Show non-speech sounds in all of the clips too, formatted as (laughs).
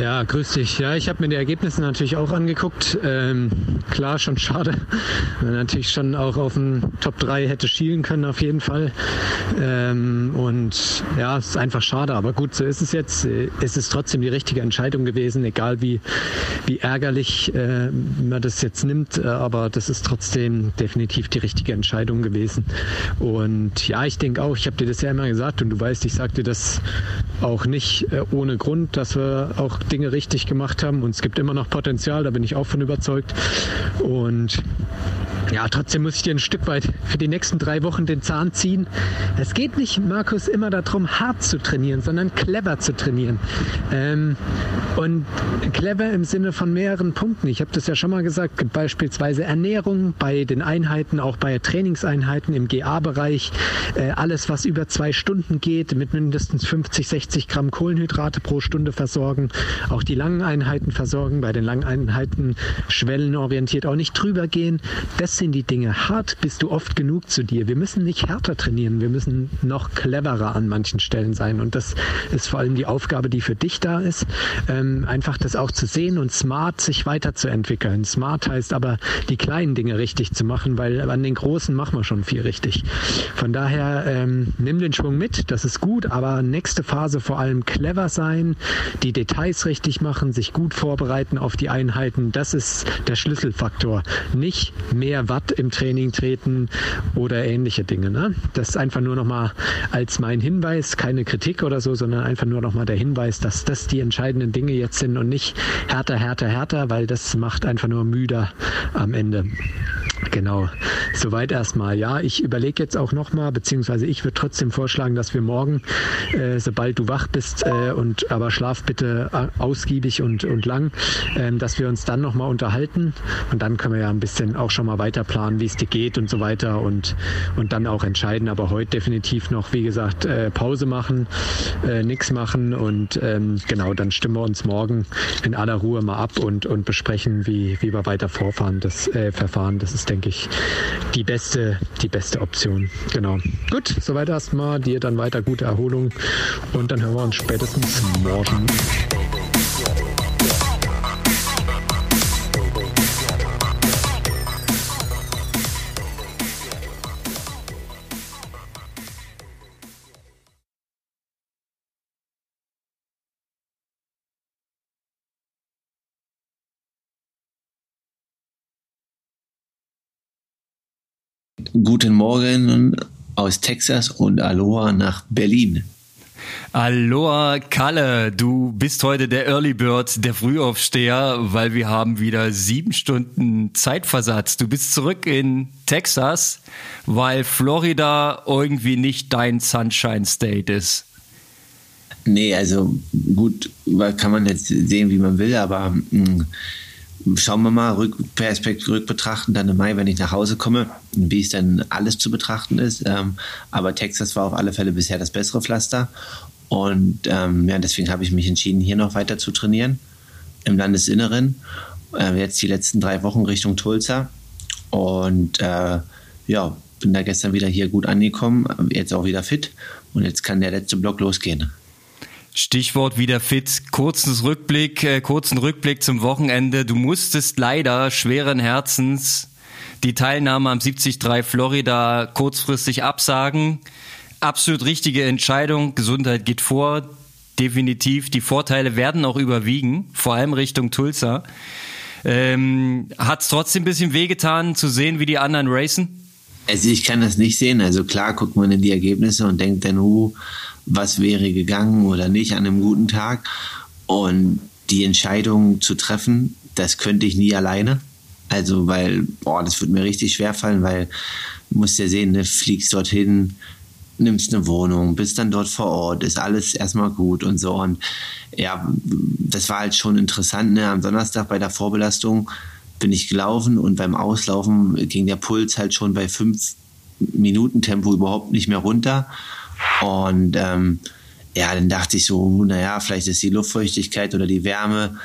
Ja, grüß dich. Ja, ich habe mir die Ergebnisse natürlich auch angeguckt. Ähm, klar, schon schade. Man natürlich schon auch auf den Top 3 hätte schielen können, auf jeden Fall. Ähm, und ja, es ist einfach schade. Aber gut, so ist es jetzt. Es ist trotzdem die richtige Entscheidung gewesen, egal wie, wie ärgerlich äh, man das jetzt nimmt. Aber das ist trotzdem definitiv die richtige Entscheidung gewesen. Und ja, ich denke auch, ich habe dir das ja immer gesagt und du weißt, ich sagte das auch nicht äh, ohne Grund, dass wir auch Dinge richtig gemacht haben und es gibt immer noch Potenzial, da bin ich auch von überzeugt. Und ja, trotzdem muss ich dir ein Stück weit für die nächsten drei Wochen den Zahn ziehen. Es geht nicht, Markus, immer darum, hart zu trainieren, sondern clever zu trainieren. Ähm, und clever im Sinne von mehreren Punkten. Ich habe das ja schon mal gesagt, beispielsweise Ernährung bei den Einheiten, auch bei Trainingseinheiten im GA-Bereich. Äh, alles, was über zwei Stunden geht, mit mindestens 50, 60 Gramm Kohlenhydrate pro Stunde versorgen. Auch die langen Einheiten versorgen. Bei den langen Einheiten schwellenorientiert auch nicht drüber gehen. Das sind die Dinge. Hart bist du oft genug zu dir. Wir müssen nicht härter trainieren, wir müssen noch cleverer an manchen Stellen sein. Und das ist vor allem die Aufgabe, die für dich da ist, ähm, einfach das auch zu sehen und smart sich weiterzuentwickeln. Smart heißt aber, die kleinen Dinge richtig zu machen, weil an den großen machen wir schon viel richtig. Von daher ähm, nimm den Schwung mit, das ist gut, aber nächste Phase vor allem clever sein, die Details richtig machen, sich gut vorbereiten auf die Einheiten, das ist der Schlüsselfaktor. Nicht mehr Watt im Training treten oder ähnliche Dinge. Ne? Das ist einfach nur nochmal als mein Hinweis, keine Kritik oder so, sondern einfach nur nochmal der Hinweis, dass das die entscheidenden Dinge jetzt sind und nicht härter, härter, härter, weil das macht einfach nur müder am Ende. Genau, soweit erstmal. Ja, ich überlege jetzt auch nochmal, beziehungsweise ich würde trotzdem vorschlagen, dass wir morgen, äh, sobald du wach bist, äh, und aber schlaf bitte äh, ausgiebig und, und lang, äh, dass wir uns dann nochmal unterhalten und dann können wir ja ein bisschen auch schon mal weiter planen, wie es dir geht und so weiter und, und dann auch entscheiden. Aber heute definitiv noch, wie gesagt, äh, Pause machen, äh, nichts machen und ähm, genau, dann stimmen wir uns morgen in aller Ruhe mal ab und, und besprechen, wie, wie wir weiter vorfahren, das äh, Verfahren. Das ist, denke ich, die beste, die beste Option. Genau. Gut, soweit erstmal. Dir dann weiter gute Erholung und dann hören wir uns spätestens morgen. Guten Morgen aus Texas und Aloha nach Berlin. Aloha Kalle, du bist heute der Early Bird, der Frühaufsteher, weil wir haben wieder sieben Stunden Zeitversatz. Du bist zurück in Texas, weil Florida irgendwie nicht dein Sunshine State ist. Nee, also gut, kann man jetzt sehen, wie man will, aber mh, hm, schauen wir mal, Rückperspektive rückbetrachten, dann im Mai, wenn ich nach Hause komme, wie es dann alles zu betrachten ist. Ähm, aber Texas war auf alle Fälle bisher das bessere Pflaster. Und ähm, ja, deswegen habe ich mich entschieden, hier noch weiter zu trainieren im Landesinneren. Äh, jetzt die letzten drei Wochen Richtung Tulsa. Und äh, ja, bin da gestern wieder hier gut angekommen, jetzt auch wieder fit. Und jetzt kann der letzte Block losgehen. Stichwort wieder fit. Kurzes Rückblick, äh, kurzen Rückblick zum Wochenende. Du musstest leider schweren Herzens die Teilnahme am 73 Florida kurzfristig absagen. Absolut richtige Entscheidung. Gesundheit geht vor. Definitiv. Die Vorteile werden auch überwiegen, vor allem Richtung Tulsa. Ähm, Hat es trotzdem ein bisschen wehgetan zu sehen, wie die anderen racen? Also ich kann das nicht sehen. Also klar guckt man in die Ergebnisse und denkt dann, uh, was wäre gegangen oder nicht an einem guten Tag. Und die Entscheidung zu treffen, das könnte ich nie alleine. Also, weil, boah, das wird mir richtig schwer fallen, weil du musst ja sehen, ne, fliegst dorthin, nimmst eine Wohnung, bist dann dort vor Ort, ist alles erstmal gut und so. Und ja, das war halt schon interessant. Ne? Am Donnerstag bei der Vorbelastung bin ich gelaufen und beim Auslaufen ging der Puls halt schon bei fünf Minuten Tempo überhaupt nicht mehr runter. Und ähm, ja, dann dachte ich so, naja, vielleicht ist die Luftfeuchtigkeit oder die Wärme.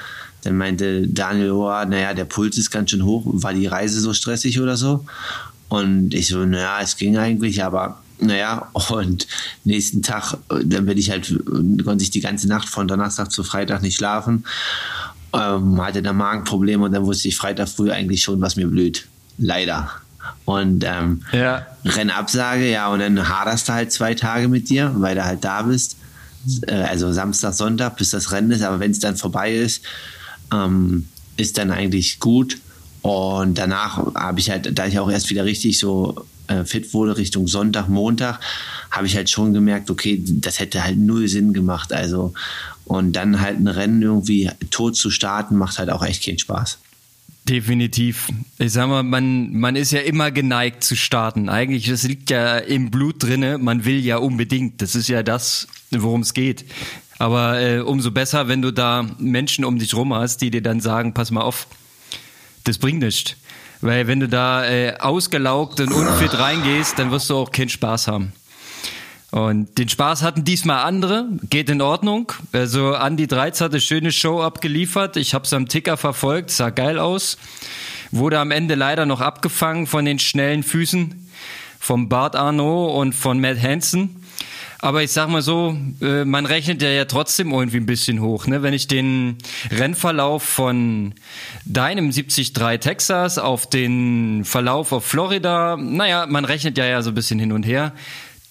Dann meinte Daniel, oh, naja, der Puls ist ganz schön hoch. War die Reise so stressig oder so? Und ich so, naja, es ging eigentlich, aber Naja, und nächsten Tag, dann bin ich halt, konnte ich die ganze Nacht von Donnerstag zu Freitag nicht schlafen, ähm, hatte da Magenprobleme und dann wusste ich Freitag früh eigentlich schon, was mir blüht. Leider. Und ähm, ja. Rennabsage, ja, und dann haderst du halt zwei Tage mit dir, weil du halt da bist. Äh, also Samstag, Sonntag, bis das Rennen ist, aber wenn es dann vorbei ist, ähm, ist dann eigentlich gut. Und danach habe ich halt, da ich auch erst wieder richtig so äh, fit wurde, Richtung Sonntag, Montag, habe ich halt schon gemerkt, okay, das hätte halt null Sinn gemacht. Also, und dann halt ein Rennen irgendwie tot zu starten, macht halt auch echt keinen Spaß. Definitiv. Ich sag mal, man, man ist ja immer geneigt zu starten. Eigentlich, das liegt ja im Blut drinne. Man will ja unbedingt. Das ist ja das, worum es geht. Aber äh, umso besser, wenn du da Menschen um dich rum hast, die dir dann sagen, pass mal auf, das bringt nichts. Weil wenn du da äh, ausgelaugt und unfit reingehst, dann wirst du auch keinen Spaß haben. Und den Spaß hatten diesmal andere, geht in Ordnung. Also Andy Dreiz hat eine schöne Show abgeliefert. Ich habe es am Ticker verfolgt, sah geil aus. Wurde am Ende leider noch abgefangen von den schnellen Füßen vom Bart Arnaud und von Matt Hansen. Aber ich sag mal so, äh, man rechnet ja, ja trotzdem irgendwie ein bisschen hoch. Ne? Wenn ich den Rennverlauf von deinem 73 Texas auf den Verlauf auf Florida, naja, man rechnet ja ja so ein bisschen hin und her.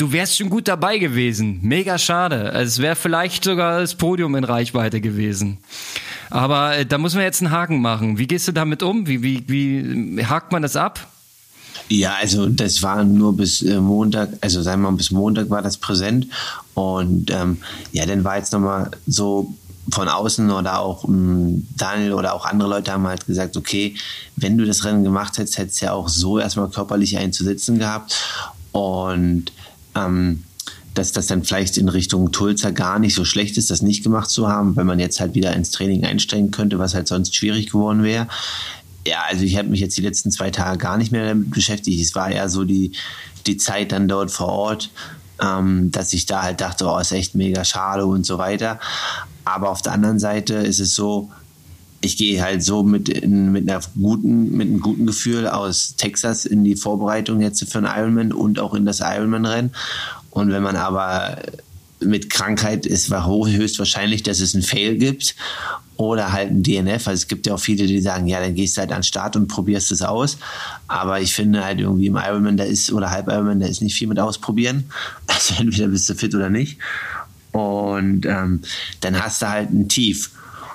Du wärst schon gut dabei gewesen. Mega schade. Es wäre vielleicht sogar das Podium in Reichweite gewesen. Aber äh, da muss man jetzt einen Haken machen. Wie gehst du damit um? Wie, wie, wie hakt man das ab? Ja, also das war nur bis äh, Montag, also sagen wir mal, bis Montag war das präsent. Und ähm, ja, dann war jetzt nochmal so von außen oder auch ähm, Daniel oder auch andere Leute haben halt gesagt, okay, wenn du das Rennen gemacht hättest, hättest du ja auch so erstmal körperlich einzusitzen gehabt. Und ähm, dass das dann vielleicht in Richtung Tulsa gar nicht so schlecht ist, das nicht gemacht zu haben, wenn man jetzt halt wieder ins Training einsteigen könnte, was halt sonst schwierig geworden wäre. Ja, also ich habe mich jetzt die letzten zwei Tage gar nicht mehr damit beschäftigt. Es war eher so die, die Zeit dann dort vor Ort, ähm, dass ich da halt dachte, oh, ist echt mega schade und so weiter. Aber auf der anderen Seite ist es so, ich gehe halt so mit, in, mit einer guten, mit einem guten Gefühl aus Texas in die Vorbereitung jetzt für einen Ironman und auch in das Ironman-Rennen. Und wenn man aber mit Krankheit ist, war höchstwahrscheinlich, dass es ein Fail gibt oder halt ein DNF. Also es gibt ja auch viele, die sagen, ja, dann gehst du halt an den Start und probierst es aus. Aber ich finde halt irgendwie im Ironman, da ist, oder Halb Ironman, da ist nicht viel mit ausprobieren. (laughs) Also entweder bist du fit oder nicht. Und ähm, dann hast du halt ein Tief.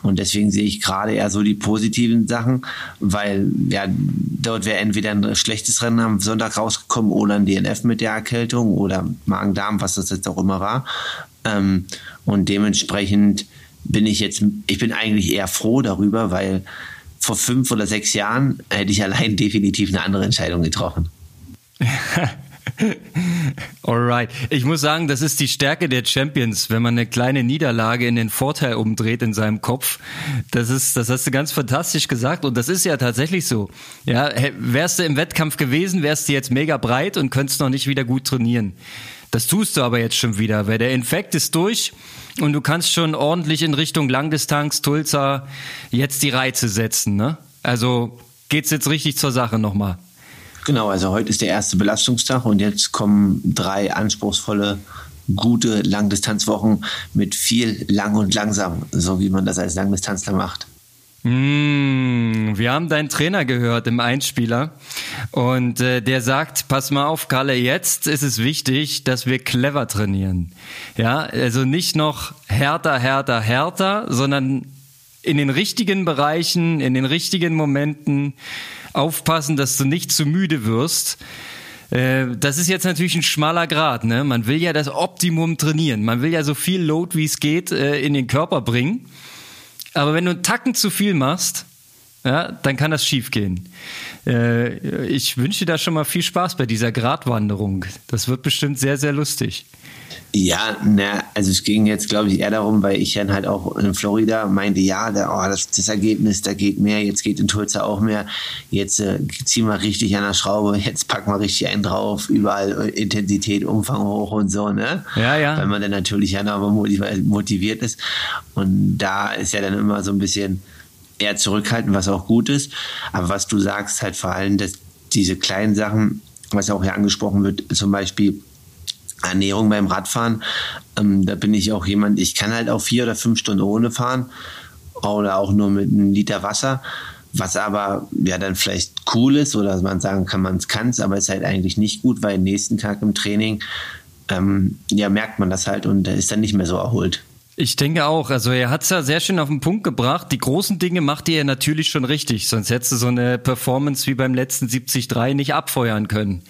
Und deswegen sehe ich gerade eher so die positiven Sachen, weil ja, dort wäre entweder ein schlechtes Rennen am Sonntag rausgekommen oder ein DNF mit der Erkältung oder Magen-Darm, was das jetzt auch immer war. Ähm, und dementsprechend bin ich jetzt, ich bin eigentlich eher froh darüber, weil vor fünf oder sechs Jahren hätte ich allein (laughs) definitiv eine andere Entscheidung getroffen. (laughs) (laughs) Alright. Ich muss sagen, das ist die Stärke der Champions, wenn man eine kleine Niederlage in den Vorteil umdreht in seinem Kopf. Das ist, das hast du ganz fantastisch gesagt und das ist ja tatsächlich so. Ja, wärst du im Wettkampf gewesen, wärst du jetzt mega breit und könntest noch nicht wieder gut trainieren. Das tust du aber jetzt schon wieder, weil der Infekt ist durch und du kannst schon ordentlich in Richtung Langdistanz, Tulsa jetzt die Reize setzen, ne? Also geht's jetzt richtig zur Sache nochmal. Genau, also heute ist der erste Belastungstag und jetzt kommen drei anspruchsvolle, gute Langdistanzwochen mit viel lang und langsam, so wie man das als Langdistanzler macht. Mm, wir haben deinen Trainer gehört im Einspieler und äh, der sagt, pass mal auf, Kalle, jetzt ist es wichtig, dass wir clever trainieren. Ja, also nicht noch härter, härter, härter, sondern in den richtigen Bereichen, in den richtigen Momenten aufpassen, dass du nicht zu müde wirst. Äh, das ist jetzt natürlich ein schmaler Grad. Ne? Man will ja das Optimum trainieren. Man will ja so viel Load, wie es geht, äh, in den Körper bringen. Aber wenn du einen Tacken zu viel machst, ja, dann kann das schiefgehen. Äh, ich wünsche dir da schon mal viel Spaß bei dieser Gratwanderung. Das wird bestimmt sehr, sehr lustig. Ja, na, also es ging jetzt, glaube ich, eher darum, weil ich dann halt auch in Florida meinte, ja, da, oh, das, das Ergebnis, da geht mehr, jetzt geht in Tulsa auch mehr, jetzt äh, ziehen wir richtig an der Schraube, (laughs) jetzt packen wir richtig einen drauf, überall Intensität, Umfang hoch und so, ne? Ja, ja. Weil man dann natürlich ja noch motiviert ist. Und da ist ja dann immer so ein bisschen eher zurückhaltend, was auch gut ist. Aber was du sagst, halt vor allem, dass diese kleinen Sachen, was auch hier angesprochen wird, zum Beispiel Ernährung beim Radfahren. Ähm, da bin ich auch jemand, ich kann halt auch vier oder fünf Stunden ohne fahren oder auch nur mit einem Liter Wasser. Was aber ja dann vielleicht cool ist oder man sagen kann, man kann es, aber ist halt eigentlich nicht gut, weil nächsten Tag im Training ähm, ja merkt man das halt und ist dann nicht mehr so erholt. Ich denke auch. Also er hat es ja sehr schön auf den Punkt gebracht. Die großen Dinge macht ihr natürlich schon richtig, sonst hättest du so eine Performance wie beim letzten 73 nicht abfeuern können.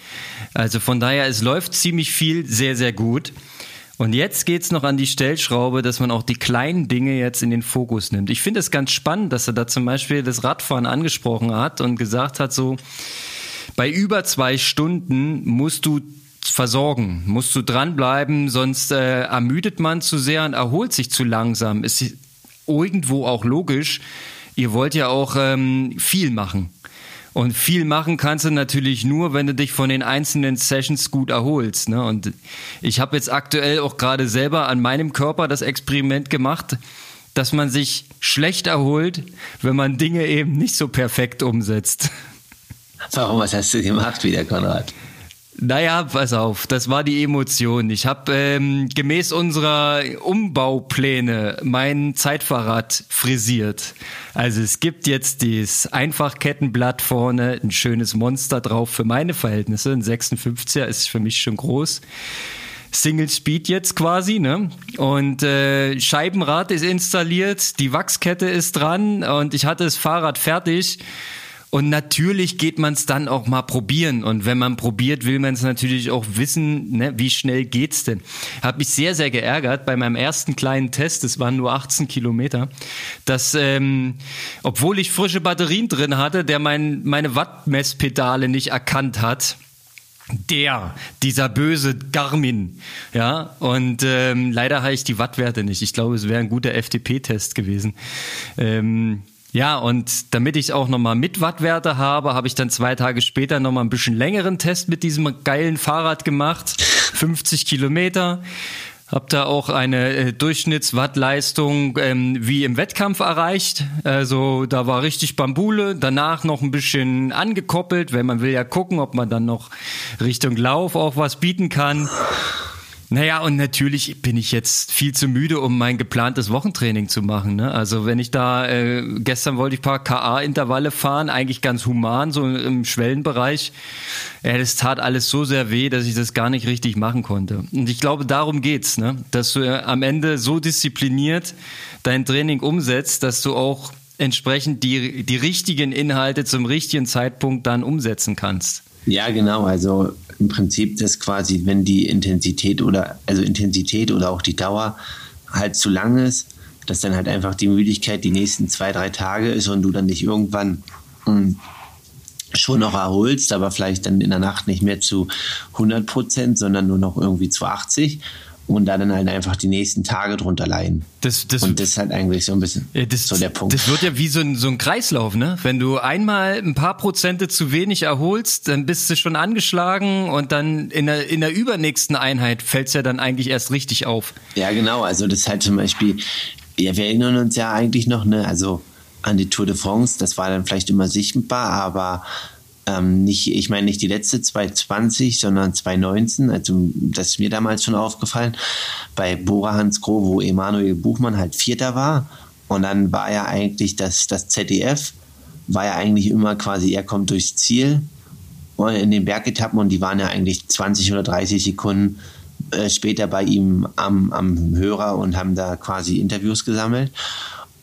Also von daher, es läuft ziemlich viel sehr, sehr gut. Und jetzt geht's noch an die Stellschraube, dass man auch die kleinen Dinge jetzt in den Fokus nimmt. Ich finde es ganz spannend, dass er da zum Beispiel das Radfahren angesprochen hat und gesagt hat, so bei über zwei Stunden musst du versorgen, musst du dranbleiben, sonst äh, ermüdet man zu sehr und erholt sich zu langsam. Ist irgendwo auch logisch. Ihr wollt ja auch ähm, viel machen. Und viel machen kannst du natürlich nur, wenn du dich von den einzelnen Sessions gut erholst. Ne? Und ich habe jetzt aktuell auch gerade selber an meinem Körper das Experiment gemacht, dass man sich schlecht erholt, wenn man Dinge eben nicht so perfekt umsetzt. Warum, was hast du gemacht wieder, Konrad? Naja, pass auf, das war die Emotion. Ich habe ähm, gemäß unserer Umbaupläne mein Zeitfahrrad frisiert. Also es gibt jetzt dieses Einfachkettenblatt vorne, ein schönes Monster drauf für meine Verhältnisse. Ein 56er ist für mich schon groß. Single Speed jetzt quasi, ne? Und äh, Scheibenrad ist installiert, die Wachskette ist dran und ich hatte das Fahrrad fertig. Und natürlich geht man es dann auch mal probieren. Und wenn man probiert, will man es natürlich auch wissen, ne, wie schnell geht's denn. Habe mich sehr, sehr geärgert bei meinem ersten kleinen Test, es waren nur 18 Kilometer, dass, ähm, obwohl ich frische Batterien drin hatte, der mein, meine Wattmesspedale nicht erkannt hat der, dieser böse Garmin, ja, und ähm, leider habe ich die Wattwerte nicht. Ich glaube, es wäre ein guter FTP-Test gewesen. Ähm, ja, und damit ich auch nochmal mit Wattwerte habe, habe ich dann zwei Tage später nochmal ein bisschen längeren Test mit diesem geilen Fahrrad gemacht. 50 Kilometer. Hab da auch eine äh, Durchschnittswattleistung ähm, wie im Wettkampf erreicht. Also da war richtig Bambule. Danach noch ein bisschen angekoppelt, weil man will ja gucken, ob man dann noch Richtung Lauf auch was bieten kann. Naja, und natürlich bin ich jetzt viel zu müde, um mein geplantes Wochentraining zu machen. Ne? Also wenn ich da, äh, gestern wollte ich paar KA-Intervalle fahren, eigentlich ganz human, so im Schwellenbereich. Ja, das tat alles so sehr weh, dass ich das gar nicht richtig machen konnte. Und ich glaube, darum geht's, ne? dass du äh, am Ende so diszipliniert dein Training umsetzt, dass du auch entsprechend die, die richtigen Inhalte zum richtigen Zeitpunkt dann umsetzen kannst. Ja, genau. Also im Prinzip das quasi, wenn die Intensität oder also Intensität oder auch die Dauer halt zu lang ist, dass dann halt einfach die Müdigkeit die nächsten zwei, drei Tage ist und du dann nicht irgendwann hm, schon noch erholst, aber vielleicht dann in der Nacht nicht mehr zu 100 Prozent, sondern nur noch irgendwie zu 80 und da dann halt einfach die nächsten Tage drunter leiden. Das, das, und das ist halt eigentlich so ein bisschen das, so der Punkt. Das wird ja wie so ein, so ein Kreislauf, ne? Wenn du einmal ein paar Prozente zu wenig erholst, dann bist du schon angeschlagen und dann in der, in der übernächsten Einheit fällt es ja dann eigentlich erst richtig auf. Ja, genau. Also das ist halt zum Beispiel, ja, wir erinnern uns ja eigentlich noch, ne, also an die Tour de France, das war dann vielleicht immer sichtbar, aber ähm, nicht, ich meine nicht die letzte 2020, sondern 2019, also das ist mir damals schon aufgefallen, bei Bora Hans Groh, wo Emanuel Buchmann halt Vierter war und dann war ja eigentlich das, das ZDF, war ja eigentlich immer quasi, er kommt durchs Ziel in den Bergetappen und die waren ja eigentlich 20 oder 30 Sekunden äh, später bei ihm am, am Hörer und haben da quasi Interviews gesammelt.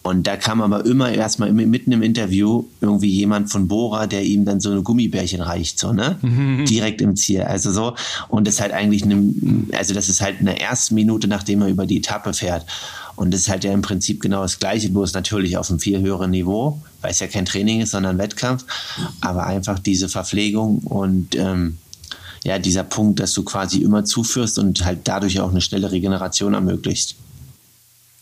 Und da kam aber immer erstmal mitten im Interview irgendwie jemand von Bora, der ihm dann so eine Gummibärchen reicht, so, ne? Mhm. Direkt im Ziel. Also so. Und das ist halt eigentlich eine, also das ist halt in der ersten Minute, nachdem er über die Etappe fährt. Und das ist halt ja im Prinzip genau das Gleiche, bloß natürlich auf einem viel höheren Niveau, weil es ja kein Training ist, sondern Wettkampf. Aber einfach diese Verpflegung und, ähm, ja, dieser Punkt, dass du quasi immer zuführst und halt dadurch auch eine schnelle Regeneration ermöglicht.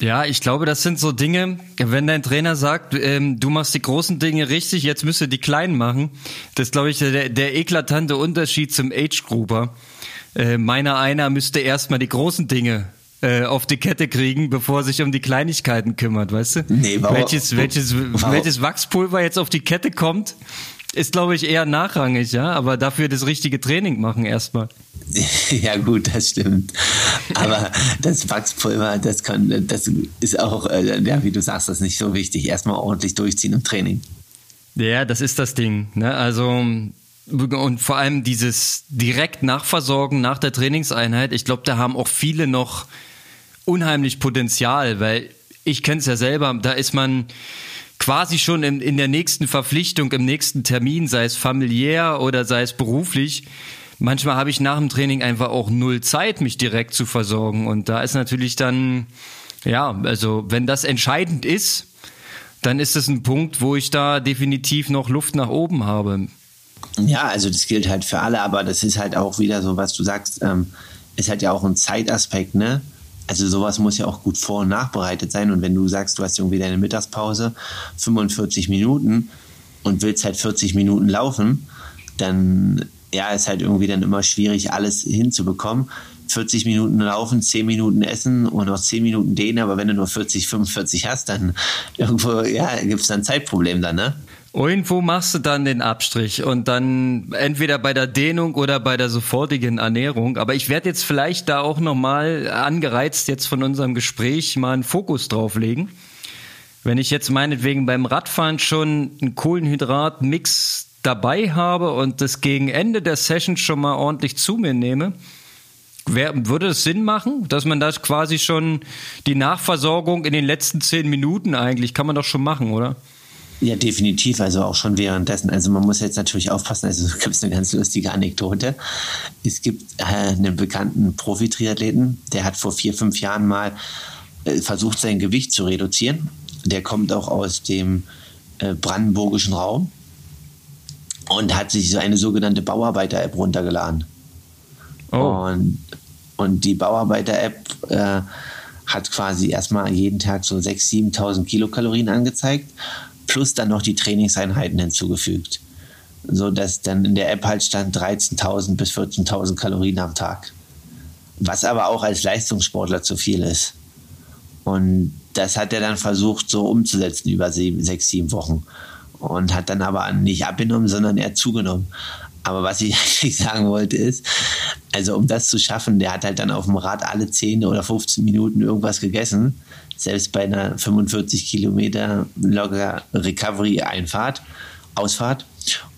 Ja, ich glaube, das sind so Dinge, wenn dein Trainer sagt, ähm, du machst die großen Dinge richtig, jetzt müsst ihr die kleinen machen. Das ist, glaube ich, der, der eklatante Unterschied zum Age-Grouper. Äh, meiner einer müsste erstmal die großen Dinge äh, auf die Kette kriegen, bevor er sich um die Kleinigkeiten kümmert, weißt du? Nee, warum, welches, welches, warum? welches Wachspulver jetzt auf die Kette kommt, ist, glaube ich, eher nachrangig, ja, aber dafür das richtige Training machen erstmal. (laughs) Ja gut, das stimmt. Aber das Wachspulver, das kann, das ist auch, äh, ja, wie du sagst, das ist nicht so wichtig. Erstmal ordentlich durchziehen im Training. Ja, das ist das Ding. Ne? Also und vor allem dieses direkt Nachversorgen nach der Trainingseinheit. Ich glaube, da haben auch viele noch unheimlich Potenzial, weil ich kenne es ja selber. Da ist man quasi schon in, in der nächsten Verpflichtung, im nächsten Termin, sei es familiär oder sei es beruflich. Manchmal habe ich nach dem Training einfach auch null Zeit, mich direkt zu versorgen. Und da ist natürlich dann, ja, also wenn das entscheidend ist, dann ist es ein Punkt, wo ich da definitiv noch Luft nach oben habe. Ja, also das gilt halt für alle, aber das ist halt auch wieder so, was du sagst, ähm, ist halt ja auch ein Zeitaspekt, ne? Also sowas muss ja auch gut vor- und nachbereitet sein. Und wenn du sagst, du hast irgendwie deine Mittagspause, 45 Minuten und willst halt 40 Minuten laufen, dann ja, ist halt irgendwie dann immer schwierig, alles hinzubekommen. 40 Minuten laufen, 10 Minuten essen und noch 10 Minuten dehnen, aber wenn du nur 40, 45 hast, dann (laughs) irgendwo, ja, gibt es dann ein Zeitproblem dann, ne? Irgendwo machst du dann den Abstrich und dann entweder bei der Dehnung oder bei der sofortigen Ernährung. Aber ich werde jetzt vielleicht da auch nochmal angereizt jetzt von unserem Gespräch mal einen Fokus drauf legen. Wenn ich jetzt meinetwegen beim Radfahren schon einen Kohlenhydratmix dabei habe und das gegen Ende der Session schon mal ordentlich zu mir nehme, Wer, würde es Sinn machen, dass man das quasi schon die Nachversorgung in den letzten zehn Minuten eigentlich kann man doch schon machen, oder? Ja, definitiv. Also auch schon währenddessen. Also man muss jetzt natürlich aufpassen. Also (laughs) es gibt eine ganz lustige Anekdote. Es gibt äh, einen bekannten Profi-Triathleten, der hat vor vier, fünf Jahren mal äh, versucht, sein Gewicht zu reduzieren. Der kommt auch aus dem äh, brandenburgischen Raum und hat sich so eine sogenannte Bauarbeiter-App runtergeladen. Oh. Und, und die Bauarbeiter-App äh, hat quasi erstmal jeden Tag so 6.000, 7.000 Kilokalorien angezeigt plus dann noch die Trainingseinheiten hinzugefügt. So dass dann in der App halt stand 13.000 bis 14.000 Kalorien am Tag. Was aber auch als Leistungssportler zu viel ist. Und das hat er dann versucht so umzusetzen über sieben, sechs, sieben Wochen. Und hat dann aber nicht abgenommen, sondern eher zugenommen. Aber was ich (laughs) eigentlich sagen wollte ist, also um das zu schaffen, der hat halt dann auf dem Rad alle 10 oder 15 Minuten irgendwas gegessen selbst bei einer 45 Kilometer locker Recovery-Einfahrt, Ausfahrt.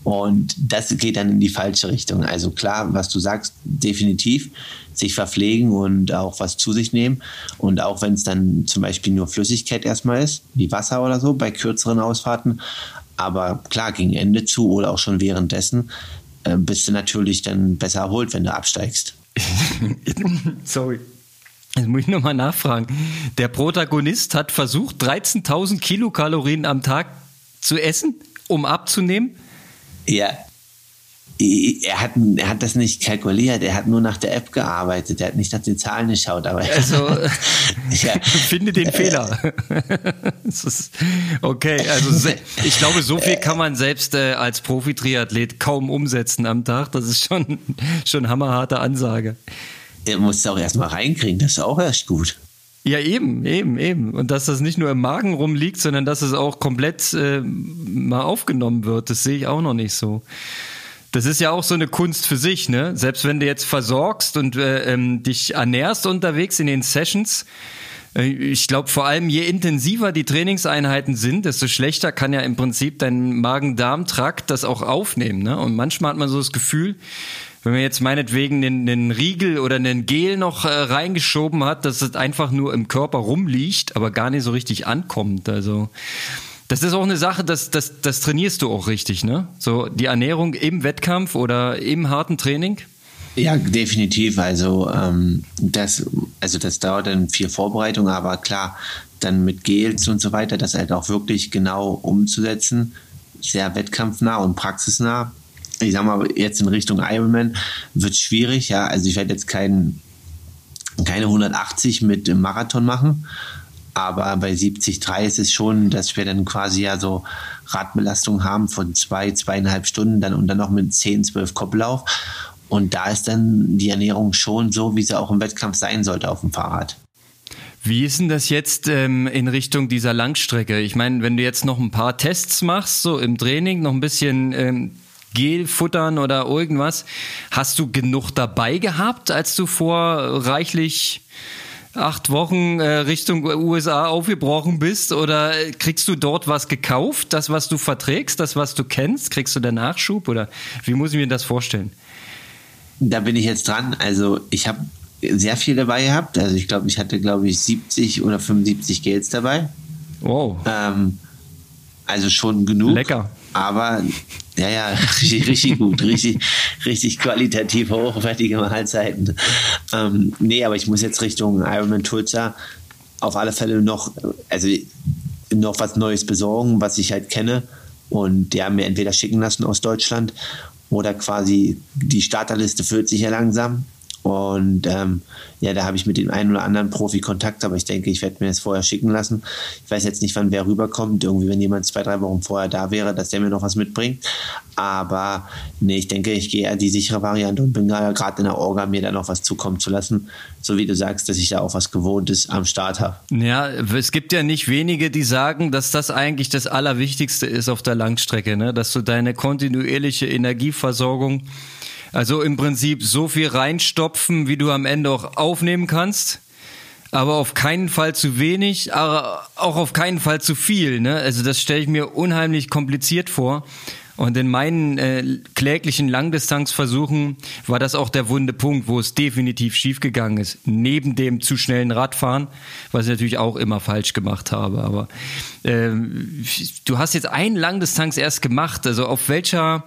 Und das geht dann in die falsche Richtung. Also klar, was du sagst, definitiv sich verpflegen und auch was zu sich nehmen. Und auch wenn es dann zum Beispiel nur Flüssigkeit erstmal ist, wie Wasser oder so, bei kürzeren Ausfahrten. Aber klar, gegen Ende zu oder auch schon währenddessen äh, bist du natürlich dann besser erholt, wenn du absteigst. (laughs) (laughs) Sorry. Jetzt muss ich nochmal nachfragen. Der Protagonist hat versucht, 13.000 Kilokalorien am Tag zu essen, um abzunehmen? Ja. Er hat, er hat das nicht kalkuliert, er hat nur nach der App gearbeitet, er hat nicht nach den Zahlen geschaut. Aber also, (laughs) ja. (laughs) finde den Fehler. (laughs) okay, also ich glaube, so viel kann man selbst äh, als Profi-Triathlet kaum umsetzen am Tag. Das ist schon, schon hammerharte Ansage er muss es auch erstmal reinkriegen, das ist auch erst gut. Ja, eben, eben, eben. Und dass das nicht nur im Magen rumliegt, sondern dass es auch komplett äh, mal aufgenommen wird, das sehe ich auch noch nicht so. Das ist ja auch so eine Kunst für sich, ne? Selbst wenn du jetzt versorgst und äh, ähm, dich ernährst unterwegs in den Sessions, äh, ich glaube vor allem, je intensiver die Trainingseinheiten sind, desto schlechter kann ja im Prinzip dein Magen-Darm-Trakt das auch aufnehmen. Ne? Und manchmal hat man so das Gefühl, wenn man jetzt meinetwegen einen, einen Riegel oder einen Gel noch äh, reingeschoben hat, dass es einfach nur im Körper rumliegt, aber gar nicht so richtig ankommt. Also das ist auch eine Sache, das, das, das trainierst du auch richtig, ne? So die Ernährung im Wettkampf oder im harten Training? Ja, definitiv. Also ähm, das, also das dauert dann viel Vorbereitung, aber klar, dann mit Gels und so weiter, das halt auch wirklich genau umzusetzen, sehr wettkampfnah und praxisnah ich sag mal, jetzt in Richtung Ironman wird schwierig, ja. Also ich werde jetzt kein, keine 180 mit dem Marathon machen, aber bei 70,3 ist es schon, dass wir dann quasi ja so Radbelastung haben von zwei, zweieinhalb Stunden dann und dann noch mit 10, 12 Koppellauf. Und da ist dann die Ernährung schon so, wie sie auch im Wettkampf sein sollte auf dem Fahrrad. Wie ist denn das jetzt ähm, in Richtung dieser Langstrecke? Ich meine, wenn du jetzt noch ein paar Tests machst, so im Training, noch ein bisschen ähm, Gel futtern oder irgendwas, hast du genug dabei gehabt, als du vor reichlich acht Wochen äh, Richtung USA aufgebrochen bist? Oder kriegst du dort was gekauft, das, was du verträgst, das, was du kennst? Kriegst du den Nachschub oder wie muss ich mir das vorstellen? Da bin ich jetzt dran. Also ich habe sehr viel dabei gehabt. Also ich glaube, ich hatte, glaube ich, 70 oder 75 Gels dabei. Wow. Ähm, also schon genug. Lecker. Aber ja, ja, (laughs) richtig, richtig gut, richtig, richtig qualitativ hochwertige Mahlzeiten. Ähm, nee, aber ich muss jetzt Richtung Ironman Tulsa auf alle Fälle noch, also noch was Neues besorgen, was ich halt kenne. Und die haben mir entweder schicken lassen aus Deutschland oder quasi die Starterliste füllt sich ja langsam. Und ähm, ja, da habe ich mit dem einen oder anderen Profi Kontakt, aber ich denke, ich werde mir das vorher schicken lassen. Ich weiß jetzt nicht, wann wer rüberkommt. Irgendwie, wenn jemand zwei, drei Wochen vorher da wäre, dass der mir noch was mitbringt. Aber nee, ich denke, ich gehe eher die sichere Variante und bin gerade in der Orga, mir da noch was zukommen zu lassen. So wie du sagst, dass ich da auch was Gewohntes am Start habe. Ja, es gibt ja nicht wenige, die sagen, dass das eigentlich das Allerwichtigste ist auf der Langstrecke, ne? dass du deine kontinuierliche Energieversorgung also im Prinzip so viel reinstopfen, wie du am Ende auch aufnehmen kannst. Aber auf keinen Fall zu wenig, aber auch auf keinen Fall zu viel. Ne? Also das stelle ich mir unheimlich kompliziert vor. Und in meinen äh, kläglichen Langdistanzversuchen war das auch der wunde Punkt, wo es definitiv schiefgegangen ist. Neben dem zu schnellen Radfahren, was ich natürlich auch immer falsch gemacht habe. Aber ähm, du hast jetzt einen Langdistanz erst gemacht. Also auf welcher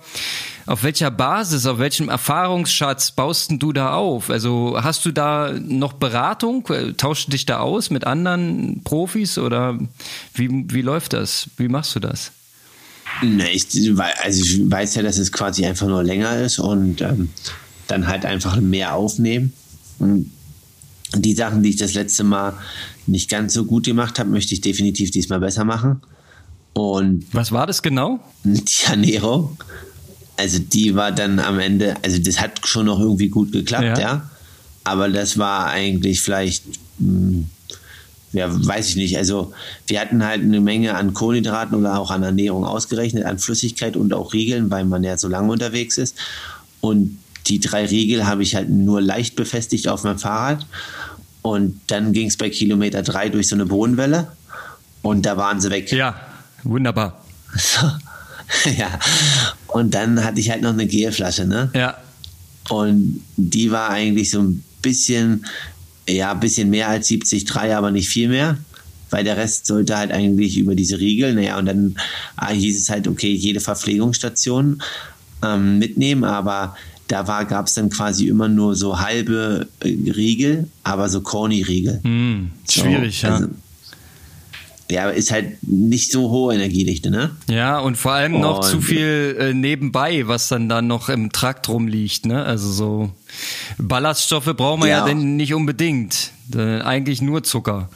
auf welcher Basis, auf welchem Erfahrungsschatz baust du da auf? Also hast du da noch Beratung? Tauschst du dich da aus mit anderen Profis oder wie, wie läuft das? Wie machst du das? Ne, ich, also ich weiß ja, dass es quasi einfach nur länger ist und ähm, dann halt einfach mehr aufnehmen. Und die Sachen, die ich das letzte Mal nicht ganz so gut gemacht habe, möchte ich definitiv diesmal besser machen. Und was war das genau? (laughs) Die Ernährung also die war dann am Ende, also das hat schon noch irgendwie gut geklappt, ja. ja? Aber das war eigentlich vielleicht, hm, ja, weiß ich nicht. Also wir hatten halt eine Menge an Kohlenhydraten oder auch an Ernährung ausgerechnet, an Flüssigkeit und auch Riegeln, weil man ja so lange unterwegs ist. Und die drei Riegel habe ich halt nur leicht befestigt auf meinem Fahrrad. Und dann ging es bei Kilometer drei durch so eine Bodenwelle und da waren sie weg. Ja, wunderbar. So. (laughs) ja. Und dann hatte ich halt noch eine Gelflasche, ne? Ja. Und die war eigentlich so ein bisschen, ja, ein bisschen mehr als 70,3, aber nicht viel mehr. Weil der Rest sollte halt eigentlich über diese Riegel, naja, und dann hieß es halt, okay, jede Verpflegungsstation ähm, mitnehmen, aber da gab es dann quasi immer nur so halbe äh, Riegel, aber so Corny-Riegel. Mm, schwierig, so, ja. Also, ja, ist halt nicht so hohe Energiedichte, ne? Ja, und vor allem noch zu viel äh, nebenbei, was dann da noch im Trakt rumliegt, ne? Also so Ballaststoffe brauchen wir ja, ja denn nicht unbedingt. Äh, eigentlich nur Zucker.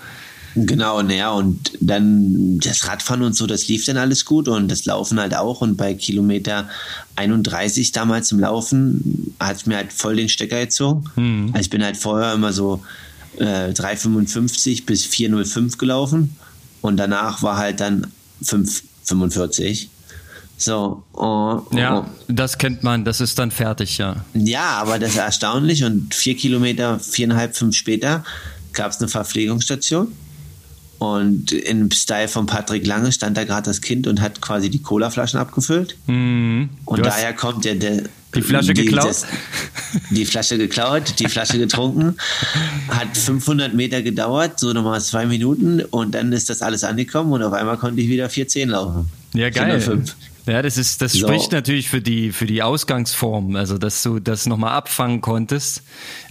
Genau, naja, und dann das Radfahren und so, das lief dann alles gut und das Laufen halt auch. Und bei Kilometer 31 damals im Laufen hat es mir halt voll den Stecker gezogen. Mhm. Also ich bin halt vorher immer so äh, 3,55 bis 4,05 gelaufen und danach war halt dann 5,45. So. Oh, oh. Ja, das kennt man, das ist dann fertig, ja. Ja, aber das ist erstaunlich und vier Kilometer, viereinhalb, fünf später gab es eine Verpflegungsstation. Und im Style von Patrick Lange stand da gerade das Kind und hat quasi die Colaflaschen abgefüllt. Mhm. Und daher kommt ja der, die Flasche die, geklaut? Das, (laughs) die Flasche geklaut, die Flasche getrunken. Hat 500 Meter gedauert, so nochmal zwei Minuten und dann ist das alles angekommen und auf einmal konnte ich wieder 410 laufen. Ja, geil. 405. Ja, das ist, das so. spricht natürlich für die, für die Ausgangsform, also dass du das nochmal abfangen konntest.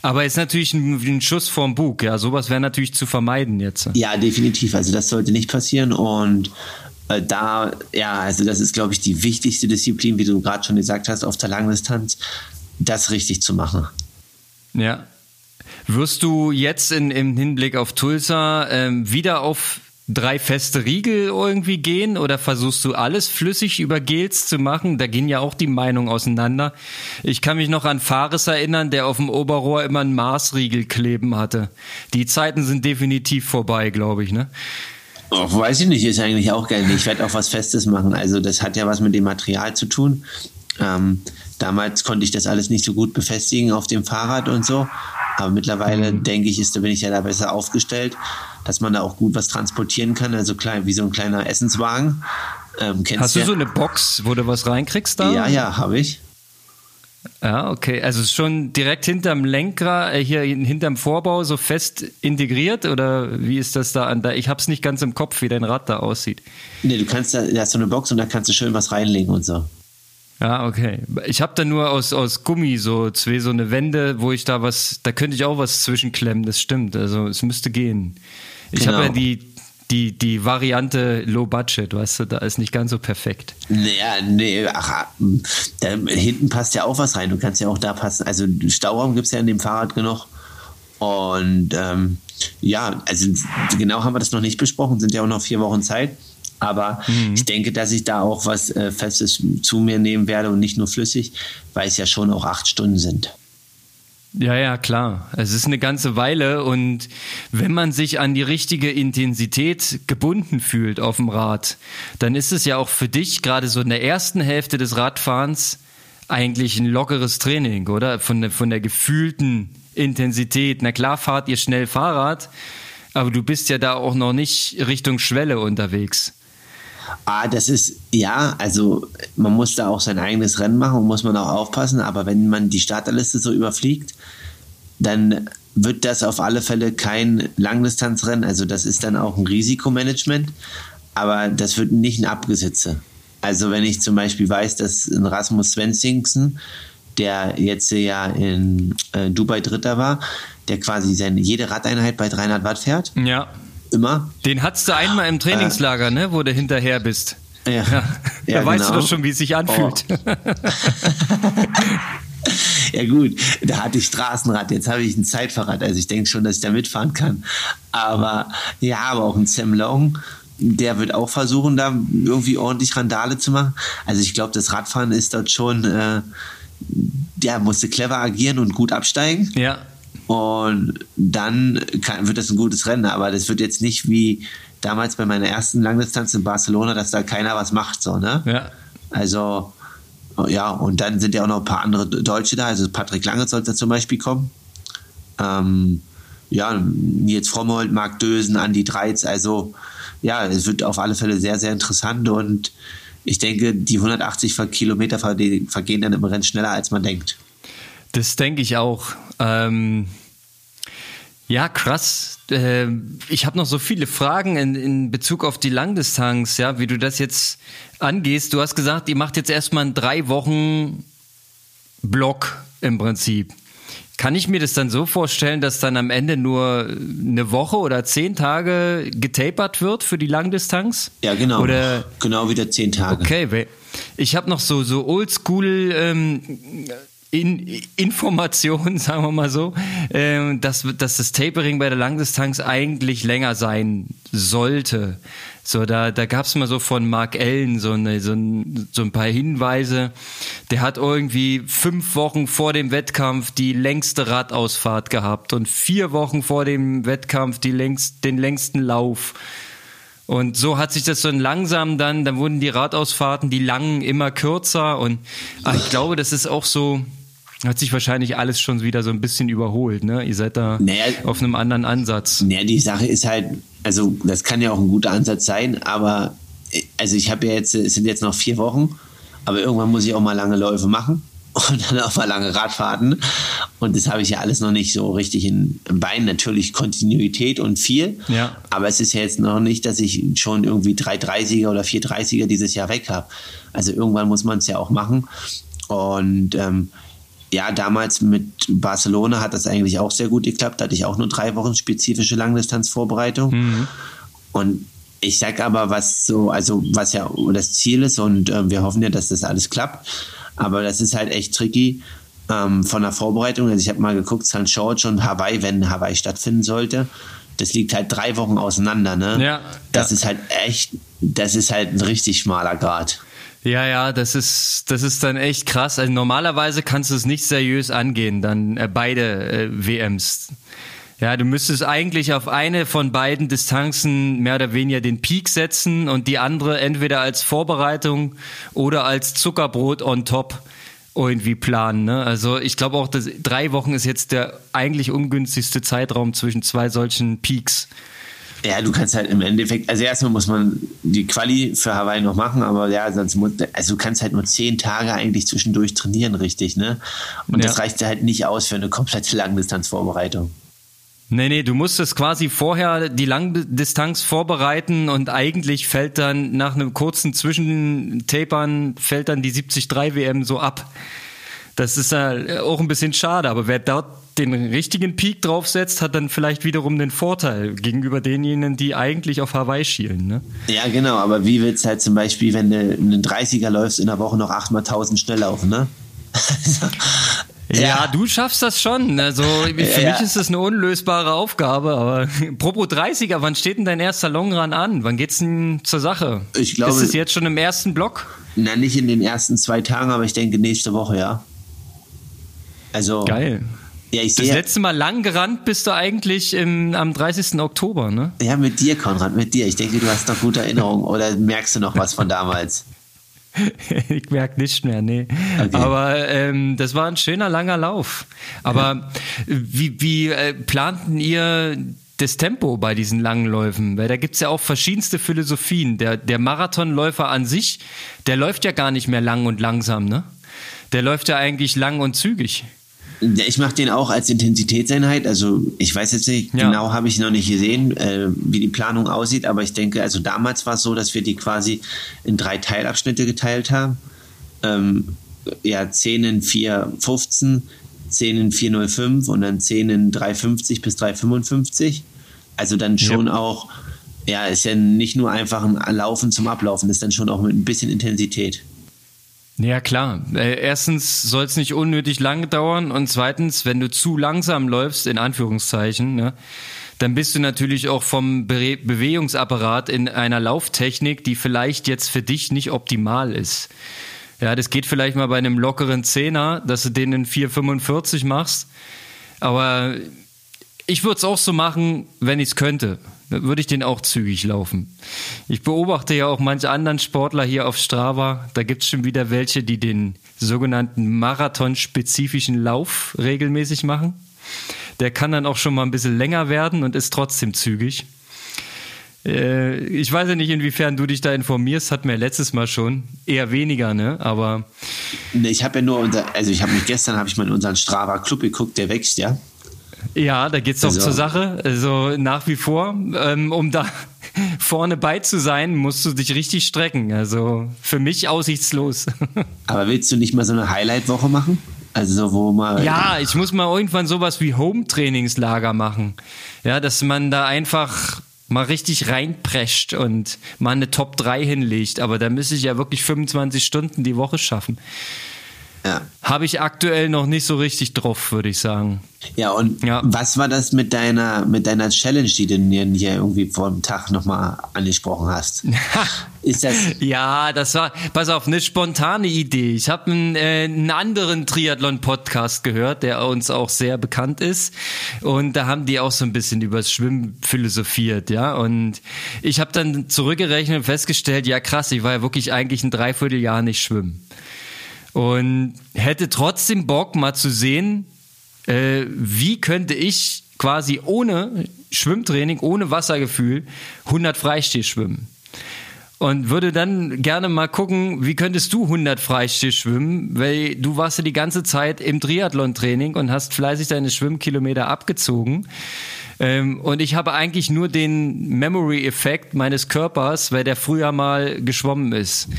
Aber ist natürlich ein, ein Schuss vorm Bug, ja. Sowas wäre natürlich zu vermeiden jetzt. Ja, definitiv. Also das sollte nicht passieren und weil da, ja, also das ist, glaube ich, die wichtigste Disziplin, wie du gerade schon gesagt hast, auf der Langdistanz, das richtig zu machen. Ja. Wirst du jetzt in, im Hinblick auf Tulsa ähm, wieder auf drei feste Riegel irgendwie gehen oder versuchst du alles flüssig über Gels zu machen? Da gehen ja auch die Meinungen auseinander. Ich kann mich noch an Fares erinnern, der auf dem Oberrohr immer einen Maßriegel kleben hatte. Die Zeiten sind definitiv vorbei, glaube ich, ne? Oh, weiß ich nicht, ist eigentlich auch geil. Ich werde auch was Festes machen. Also das hat ja was mit dem Material zu tun. Ähm, damals konnte ich das alles nicht so gut befestigen auf dem Fahrrad und so. Aber mittlerweile mhm. denke ich, ist, da bin ich ja da besser aufgestellt, dass man da auch gut was transportieren kann. Also klein, wie so ein kleiner Essenswagen. Ähm, Hast du ja? so eine Box, wo du was reinkriegst da? Ja, ja, habe ich. Ja, okay. Also schon direkt hinterm Lenkrad, äh, hier hinterm Vorbau so fest integriert oder wie ist das da an da? Ich habe es nicht ganz im Kopf, wie dein Rad da aussieht. Nee, du kannst da, da hast so eine Box und da kannst du schön was reinlegen und so. Ja, okay. Ich habe da nur aus, aus Gummi so zwei so eine Wände, wo ich da was, da könnte ich auch was zwischenklemmen, das stimmt. Also es müsste gehen. Ich genau. habe ja die, die, die Variante Low Budget, weißt du, da ist nicht ganz so perfekt. Naja, nee, ach, da hinten passt ja auch was rein. Du kannst ja auch da passen. Also Stauraum gibt es ja in dem Fahrrad genug. Und ähm, ja, also genau haben wir das noch nicht besprochen, sind ja auch noch vier Wochen Zeit. Aber mhm. ich denke, dass ich da auch was äh, Festes zu mir nehmen werde und nicht nur flüssig, weil es ja schon auch acht Stunden sind. Ja, ja, klar. Es ist eine ganze Weile und wenn man sich an die richtige Intensität gebunden fühlt auf dem Rad, dann ist es ja auch für dich gerade so in der ersten Hälfte des Radfahrens eigentlich ein lockeres Training, oder? Von der, von der gefühlten Intensität. Na klar fahrt ihr schnell Fahrrad, aber du bist ja da auch noch nicht Richtung Schwelle unterwegs. Ah, das ist, ja, also man muss da auch sein eigenes Rennen machen und muss man auch aufpassen, aber wenn man die Starterliste so überfliegt, dann wird das auf alle Fälle kein Langdistanzrennen, also das ist dann auch ein Risikomanagement, aber das wird nicht ein Abgesitze. Also wenn ich zum Beispiel weiß, dass ein Rasmus Svensingsen, der jetzt ja in äh, Dubai Dritter war, der quasi seine, jede Radeinheit bei 300 Watt fährt. Ja immer. Den hattest du einmal im Trainingslager, äh, ne, wo du hinterher bist. Ja. ja. ja da weißt genau. du doch schon, wie es sich anfühlt. Oh. (laughs) ja gut, da hatte ich Straßenrad, jetzt habe ich ein Zeitfahrrad, also ich denke schon, dass ich da mitfahren kann. Aber ja, aber auch ein Sam Long, der wird auch versuchen, da irgendwie ordentlich Randale zu machen. Also ich glaube, das Radfahren ist dort schon, äh, der musste clever agieren und gut absteigen. Ja. Und dann kann, wird das ein gutes Rennen, aber das wird jetzt nicht wie damals bei meiner ersten Langdistanz in Barcelona, dass da keiner was macht, so, ne? Ja. Also, ja, und dann sind ja auch noch ein paar andere Deutsche da, also Patrick Lange sollte zum Beispiel kommen. Ähm, ja, Nils Frommold, Marc Dösen, Andi Dreiz, also ja, es wird auf alle Fälle sehr, sehr interessant und ich denke, die 180 Kilometer vergehen dann im Rennen schneller, als man denkt. Das denke ich auch. Ähm, ja, krass. Äh, ich habe noch so viele Fragen in, in Bezug auf die Langdistanz, ja, wie du das jetzt angehst. Du hast gesagt, ihr macht jetzt erstmal einen drei Wochen Block im Prinzip. Kann ich mir das dann so vorstellen, dass dann am Ende nur eine Woche oder zehn Tage getapert wird für die Langdistanz? Ja, genau. Oder genau wieder zehn Tage. Okay, ich habe noch so so Oldschool ähm, in, Information, (laughs) sagen wir mal so, äh, dass, dass das Tapering bei der Langdistanz eigentlich länger sein sollte. So, da, da gab es mal so von Mark Ellen so, eine, so, ein, so ein paar Hinweise. Der hat irgendwie fünf Wochen vor dem Wettkampf die längste Radausfahrt gehabt und vier Wochen vor dem Wettkampf die längst, den längsten Lauf. Und so hat sich das so langsam dann, dann wurden die Radausfahrten, die langen, immer kürzer. Und ach, ich glaube, das ist auch so, hat sich wahrscheinlich alles schon wieder so ein bisschen überholt, ne? Ihr seid da naja, auf einem anderen Ansatz. Naja, die Sache ist halt, also das kann ja auch ein guter Ansatz sein, aber also ich habe ja jetzt, es sind jetzt noch vier Wochen, aber irgendwann muss ich auch mal lange Läufe machen (laughs) und dann auch mal lange Radfahrten. Und das habe ich ja alles noch nicht so richtig in Beinen. Natürlich Kontinuität und viel. Ja. Aber es ist ja jetzt noch nicht, dass ich schon irgendwie 330er oder 430er dieses Jahr weg habe. Also irgendwann muss man es ja auch machen. Und ähm, ja, damals mit Barcelona hat das eigentlich auch sehr gut geklappt. Da hatte ich auch nur drei Wochen spezifische Langdistanzvorbereitung. Mhm. Und ich sag aber, was so, also was ja das Ziel ist und äh, wir hoffen ja, dass das alles klappt. Aber das ist halt echt tricky ähm, von der Vorbereitung. Also ich habe mal geguckt, St. George und Hawaii, wenn Hawaii stattfinden sollte. das liegt halt drei Wochen auseinander, ne? Ja. Das ja. ist halt echt, das ist halt ein richtig schmaler Grad. Ja, ja, das ist, das ist dann echt krass. Also normalerweise kannst du es nicht seriös angehen, dann äh, beide äh, WMs. Ja, du müsstest eigentlich auf eine von beiden Distanzen mehr oder weniger den Peak setzen und die andere entweder als Vorbereitung oder als Zuckerbrot on top irgendwie planen. Ne? Also ich glaube auch, dass drei Wochen ist jetzt der eigentlich ungünstigste Zeitraum zwischen zwei solchen Peaks. Ja, du kannst halt im Endeffekt, also erstmal muss man die Quali für Hawaii noch machen, aber ja, sonst muss, also du kannst halt nur zehn Tage eigentlich zwischendurch trainieren, richtig, ne? Und ja. das reicht halt nicht aus für eine komplette Langdistanzvorbereitung. Nee, nee, du musstest quasi vorher die Langdistanz vorbereiten und eigentlich fällt dann nach einem kurzen Zwischentapern fällt dann die 73 WM so ab. Das ist ja auch ein bisschen schade, aber wer dort den richtigen Peak draufsetzt, hat dann vielleicht wiederum den Vorteil gegenüber denjenigen, die eigentlich auf Hawaii schielen. Ne? Ja, genau, aber wie willst du halt zum Beispiel, wenn du einen 30er läufst, in der Woche noch 8 mal 1000 schnell laufen, ne? (laughs) Ja, ja, du schaffst das schon. Also (laughs) für ja. mich ist das eine unlösbare Aufgabe. Aber (laughs) Propo 30er, wann steht denn dein erster Longrun an? Wann geht's denn zur Sache? Ich glaube, ist es jetzt schon im ersten Block? Na, nicht in den ersten zwei Tagen, aber ich denke nächste Woche, ja. Also. Geil. Ja, ich das letzte Mal lang gerannt bist du eigentlich im, am 30. Oktober, ne? Ja, mit dir, Konrad, mit dir. Ich denke, du hast noch gute Erinnerungen oder merkst du noch was von damals? (laughs) ich merke nicht mehr, nee. Okay. Aber ähm, das war ein schöner langer Lauf. Aber ja. wie, wie äh, planten ihr das Tempo bei diesen langen Läufen? Weil da gibt es ja auch verschiedenste Philosophien. Der, der Marathonläufer an sich, der läuft ja gar nicht mehr lang und langsam, ne? Der läuft ja eigentlich lang und zügig. Ich mache den auch als Intensitätseinheit. Also ich weiß jetzt nicht, ja. genau habe ich noch nicht gesehen, äh, wie die Planung aussieht, aber ich denke, also damals war es so, dass wir die quasi in drei Teilabschnitte geteilt haben. Ähm, ja, 10 in 4,15, 10 in 4,05 und dann 10 in 3,50 bis 3,55. Also dann schon ja. auch, ja, ist ja nicht nur einfach ein Laufen zum Ablaufen, ist dann schon auch mit ein bisschen Intensität. Ja, klar. Äh, erstens soll es nicht unnötig lange dauern und zweitens, wenn du zu langsam läufst, in Anführungszeichen, ne, dann bist du natürlich auch vom Be Bewegungsapparat in einer Lauftechnik, die vielleicht jetzt für dich nicht optimal ist. Ja, das geht vielleicht mal bei einem lockeren Zehner, dass du den in 4,45 machst. Aber ich würde es auch so machen, wenn ich es könnte würde ich den auch zügig laufen. Ich beobachte ja auch manche anderen Sportler hier auf Strava. Da gibt es schon wieder welche, die den sogenannten marathonspezifischen Lauf regelmäßig machen. Der kann dann auch schon mal ein bisschen länger werden und ist trotzdem zügig. Äh, ich weiß ja nicht, inwiefern du dich da informierst, hatten wir letztes Mal schon. Eher weniger, ne? Aber. Ich habe ja nur unser, also ich habe mich gestern habe ich mal in unseren Strava Club geguckt, der wächst ja. Ja, da geht's doch also. zur Sache. Also nach wie vor, ähm, um da (laughs) vorne bei zu sein, musst du dich richtig strecken. Also für mich aussichtslos. (laughs) Aber willst du nicht mal so eine Highlight-Woche machen? Also wo mal. Ja, ich muss mal irgendwann sowas wie Home-Trainingslager machen. Ja, dass man da einfach mal richtig reinprescht und mal eine Top 3 hinlegt. Aber da müsste ich ja wirklich 25 Stunden die Woche schaffen. Ja. Habe ich aktuell noch nicht so richtig drauf, würde ich sagen. Ja, und ja. was war das mit deiner, mit deiner Challenge, die du hier irgendwie vor dem Tag nochmal angesprochen hast? (laughs) Ist das? ja, das war, pass auf, eine spontane Idee. Ich habe einen, äh, einen anderen Triathlon-Podcast gehört, der uns auch sehr bekannt ist. Und da haben die auch so ein bisschen über das Schwimmen philosophiert, ja. Und ich habe dann zurückgerechnet und festgestellt, ja krass, ich war ja wirklich eigentlich ein Dreivierteljahr nicht schwimmen. Und hätte trotzdem Bock, mal zu sehen, äh, wie könnte ich quasi ohne Schwimmtraining, ohne Wassergefühl 100 Freistil schwimmen. Und würde dann gerne mal gucken, wie könntest du 100 Freistil schwimmen, weil du warst ja die ganze Zeit im Triathlon-Training und hast fleißig deine Schwimmkilometer abgezogen. Ähm, und ich habe eigentlich nur den Memory-Effekt meines Körpers, weil der früher mal geschwommen ist.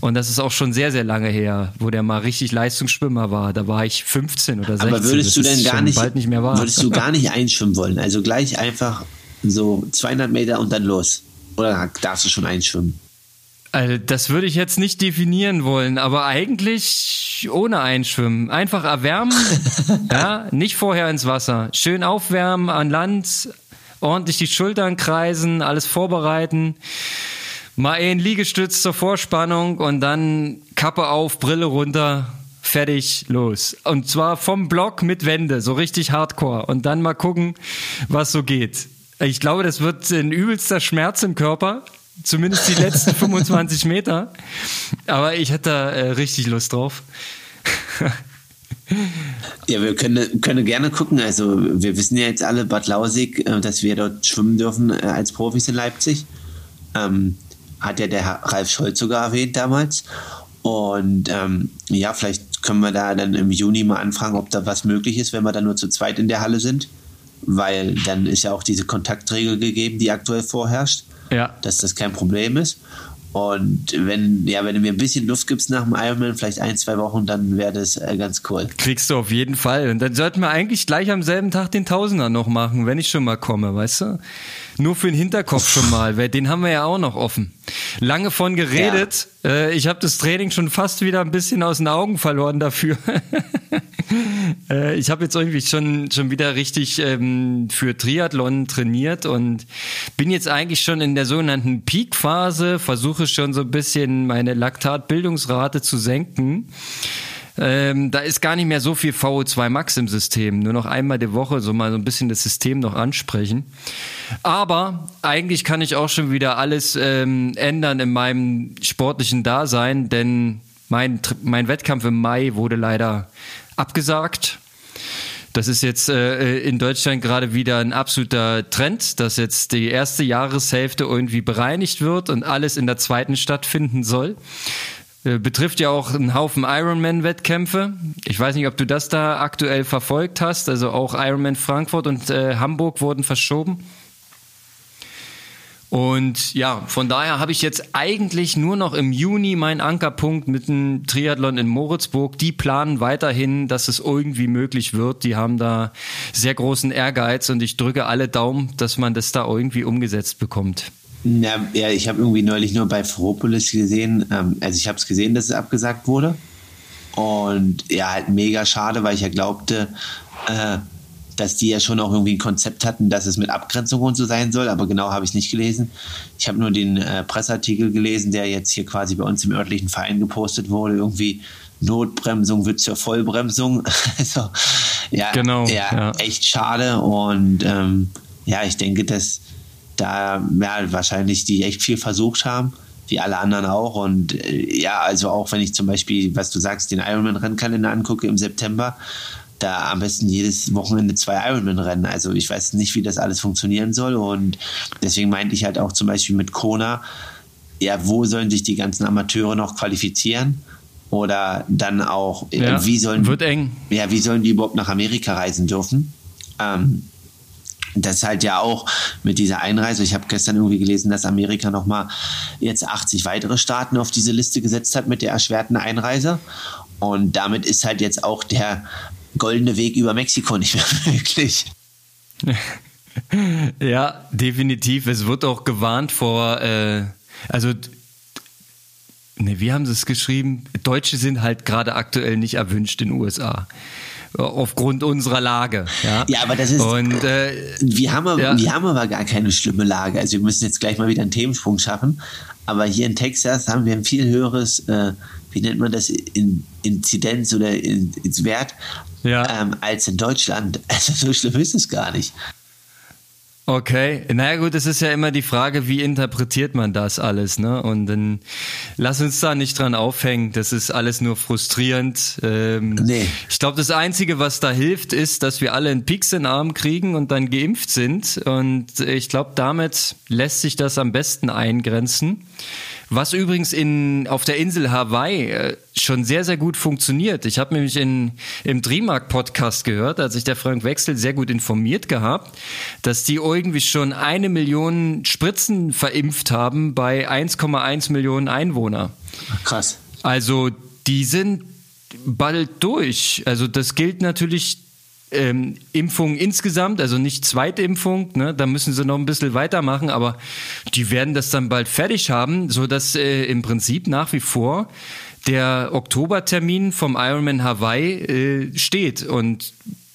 Und das ist auch schon sehr, sehr lange her, wo der mal richtig Leistungsschwimmer war. Da war ich 15 oder 16. Aber würdest du denn gar nicht, nicht würdest du gar nicht einschwimmen wollen? Also gleich einfach so 200 Meter und dann los? Oder darfst du schon einschwimmen? Also das würde ich jetzt nicht definieren wollen, aber eigentlich ohne Einschwimmen. Einfach erwärmen, (laughs) ja, nicht vorher ins Wasser. Schön aufwärmen an Land, ordentlich die Schultern kreisen, alles vorbereiten. Mal ein Liegestütz zur Vorspannung und dann Kappe auf, Brille runter, fertig, los. Und zwar vom Block mit Wände, so richtig hardcore. Und dann mal gucken, was so geht. Ich glaube, das wird ein übelster Schmerz im Körper. Zumindest die letzten (laughs) 25 Meter. Aber ich hätte da äh, richtig Lust drauf. (laughs) ja, wir können, können gerne gucken. Also, wir wissen ja jetzt alle, Bad Lausig, äh, dass wir dort schwimmen dürfen äh, als Profis in Leipzig. Ähm, hat ja der Herr Ralf Scholz sogar erwähnt damals. Und ähm, ja, vielleicht können wir da dann im Juni mal anfragen, ob da was möglich ist, wenn wir dann nur zu zweit in der Halle sind. Weil dann ist ja auch diese Kontaktregel gegeben, die aktuell vorherrscht ja. dass das kein Problem ist. Und wenn, ja, wenn du mir ein bisschen Luft gibst nach dem Ironman, vielleicht ein, zwei Wochen, dann wäre das äh, ganz cool. Kriegst du auf jeden Fall. Und dann sollten wir eigentlich gleich am selben Tag den Tausender noch machen, wenn ich schon mal komme, weißt du? Nur für den Hinterkopf schon mal, weil den haben wir ja auch noch offen. Lange von geredet. Ja. Äh, ich habe das Training schon fast wieder ein bisschen aus den Augen verloren dafür. (laughs) äh, ich habe jetzt irgendwie schon, schon wieder richtig ähm, für Triathlon trainiert und bin jetzt eigentlich schon in der sogenannten Peak-Phase, versuche schon so ein bisschen meine Laktatbildungsrate zu senken. Ähm, da ist gar nicht mehr so viel VO2 Max im System. Nur noch einmal die Woche so mal so ein bisschen das System noch ansprechen. Aber eigentlich kann ich auch schon wieder alles ähm, ändern in meinem sportlichen Dasein, denn mein, mein Wettkampf im Mai wurde leider abgesagt. Das ist jetzt äh, in Deutschland gerade wieder ein absoluter Trend, dass jetzt die erste Jahreshälfte irgendwie bereinigt wird und alles in der zweiten stattfinden soll. Äh, betrifft ja auch einen Haufen Ironman-Wettkämpfe. Ich weiß nicht, ob du das da aktuell verfolgt hast. Also auch Ironman Frankfurt und äh, Hamburg wurden verschoben. Und ja, von daher habe ich jetzt eigentlich nur noch im Juni meinen Ankerpunkt mit dem Triathlon in Moritzburg. Die planen weiterhin, dass es irgendwie möglich wird. Die haben da sehr großen Ehrgeiz und ich drücke alle Daumen, dass man das da irgendwie umgesetzt bekommt. Ja, ja ich habe irgendwie neulich nur bei Fropolis gesehen, ähm, also ich habe es gesehen, dass es abgesagt wurde. Und ja, halt mega schade, weil ich ja glaubte, äh, dass die ja schon auch irgendwie ein Konzept hatten, dass es mit Abgrenzung und so sein soll, aber genau habe ich nicht gelesen. Ich habe nur den äh, Presseartikel gelesen, der jetzt hier quasi bei uns im örtlichen Verein gepostet wurde, irgendwie Notbremsung wird zur Vollbremsung. (laughs) also ja, genau, ja, ja, echt schade und ähm, ja, ich denke, dass da ja, wahrscheinlich die echt viel versucht haben, wie alle anderen auch. Und äh, ja, also auch wenn ich zum Beispiel, was du sagst, den Ironman-Rennkalender angucke im September, da am besten jedes Wochenende zwei Ironman-Rennen. Also ich weiß nicht, wie das alles funktionieren soll. Und deswegen meinte ich halt auch zum Beispiel mit Kona, ja, wo sollen sich die ganzen Amateure noch qualifizieren? Oder dann auch, äh, ja, wie sollen, wird eng. Ja, wie sollen die überhaupt nach Amerika reisen dürfen? Ähm, das halt ja auch mit dieser Einreise. Ich habe gestern irgendwie gelesen, dass Amerika nochmal jetzt 80 weitere Staaten auf diese Liste gesetzt hat mit der erschwerten Einreise. Und damit ist halt jetzt auch der goldene Weg über Mexiko nicht mehr (laughs) möglich. (laughs) Ja, definitiv. Es wird auch gewarnt vor, äh, also Ne, wie haben sie es geschrieben? Deutsche sind halt gerade aktuell nicht erwünscht in den USA aufgrund unserer Lage. Ja, ja aber das ist. Und, äh, wir, haben aber, ja. wir haben aber gar keine schlimme Lage. Also wir müssen jetzt gleich mal wieder einen Themensprung schaffen. Aber hier in Texas haben wir ein viel höheres, äh, wie nennt man das, in, Inzidenz oder in, ins Wert ja. ähm, als in Deutschland. (laughs) Also so schlimm ist es gar nicht. Okay, naja gut, es ist ja immer die Frage, wie interpretiert man das alles, ne? Und dann lass uns da nicht dran aufhängen, das ist alles nur frustrierend. Ähm, nee. Ich glaube, das Einzige, was da hilft, ist, dass wir alle einen Pix in den Arm kriegen und dann geimpft sind. Und ich glaube, damit lässt sich das am besten eingrenzen. Was übrigens in, auf der Insel Hawaii äh, schon sehr, sehr gut funktioniert. Ich habe nämlich in, im Dreamark-Podcast gehört, als sich der Frank Wechsel sehr gut informiert gehabt, dass die irgendwie schon eine Million Spritzen verimpft haben bei 1,1 Millionen Einwohner. Krass. Also die sind bald durch. Also das gilt natürlich ähm, Impfungen insgesamt, also nicht Zweitimpfung, ne, da müssen sie noch ein bisschen weitermachen, aber die werden das dann bald fertig haben, so dass äh, im Prinzip nach wie vor der Oktobertermin vom Ironman Hawaii äh, steht und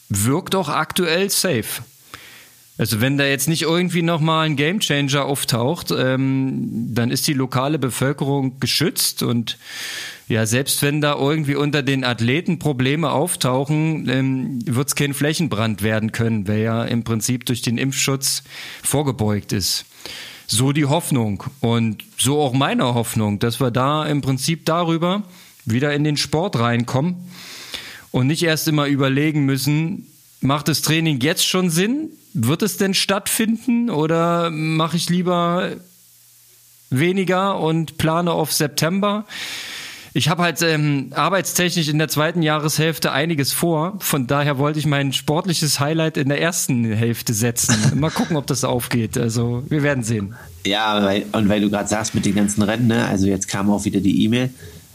wirkt auch aktuell safe. Also wenn da jetzt nicht irgendwie nochmal ein Gamechanger auftaucht, ähm, dann ist die lokale Bevölkerung geschützt und ja, selbst wenn da irgendwie unter den Athleten Probleme auftauchen, ähm, wird es kein Flächenbrand werden können, wer ja im Prinzip durch den Impfschutz vorgebeugt ist. So die Hoffnung und so auch meine Hoffnung, dass wir da im Prinzip darüber wieder in den Sport reinkommen und nicht erst immer überlegen müssen, macht das Training jetzt schon Sinn? Wird es denn stattfinden oder mache ich lieber weniger und plane auf September? Ich habe halt ähm, arbeitstechnisch in der zweiten Jahreshälfte einiges vor. Von daher wollte ich mein sportliches Highlight in der ersten Hälfte setzen. (laughs) Mal gucken, ob das aufgeht. Also wir werden sehen. Ja, weil, und weil du gerade sagst mit den ganzen Rennen, ne? also jetzt kam auch wieder die E-Mail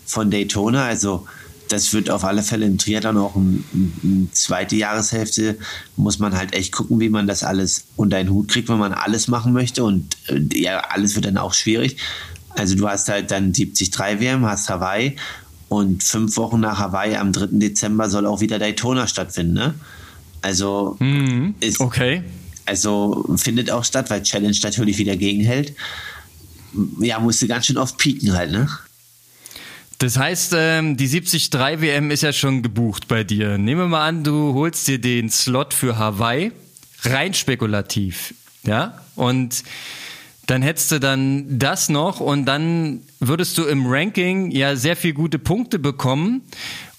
von Daytona. Also das wird auf alle Fälle im Triathlon auch eine ein zweite Jahreshälfte, muss man halt echt gucken, wie man das alles unter einen Hut kriegt, wenn man alles machen möchte. Und äh, ja, alles wird dann auch schwierig. Also du hast halt dann 73 WM, hast Hawaii und fünf Wochen nach Hawaii am 3. Dezember soll auch wieder Daytona stattfinden. Ne? Also mhm. ist, okay. Also findet auch statt, weil Challenge natürlich wieder gegenhält. Ja, musste ganz schön oft pieken halt, ne? Das heißt, ähm, die 73 WM ist ja schon gebucht bei dir. Nehmen wir mal an, du holst dir den Slot für Hawaii, rein spekulativ, ja? Und dann hättest du dann das noch und dann würdest du im Ranking ja sehr viel gute Punkte bekommen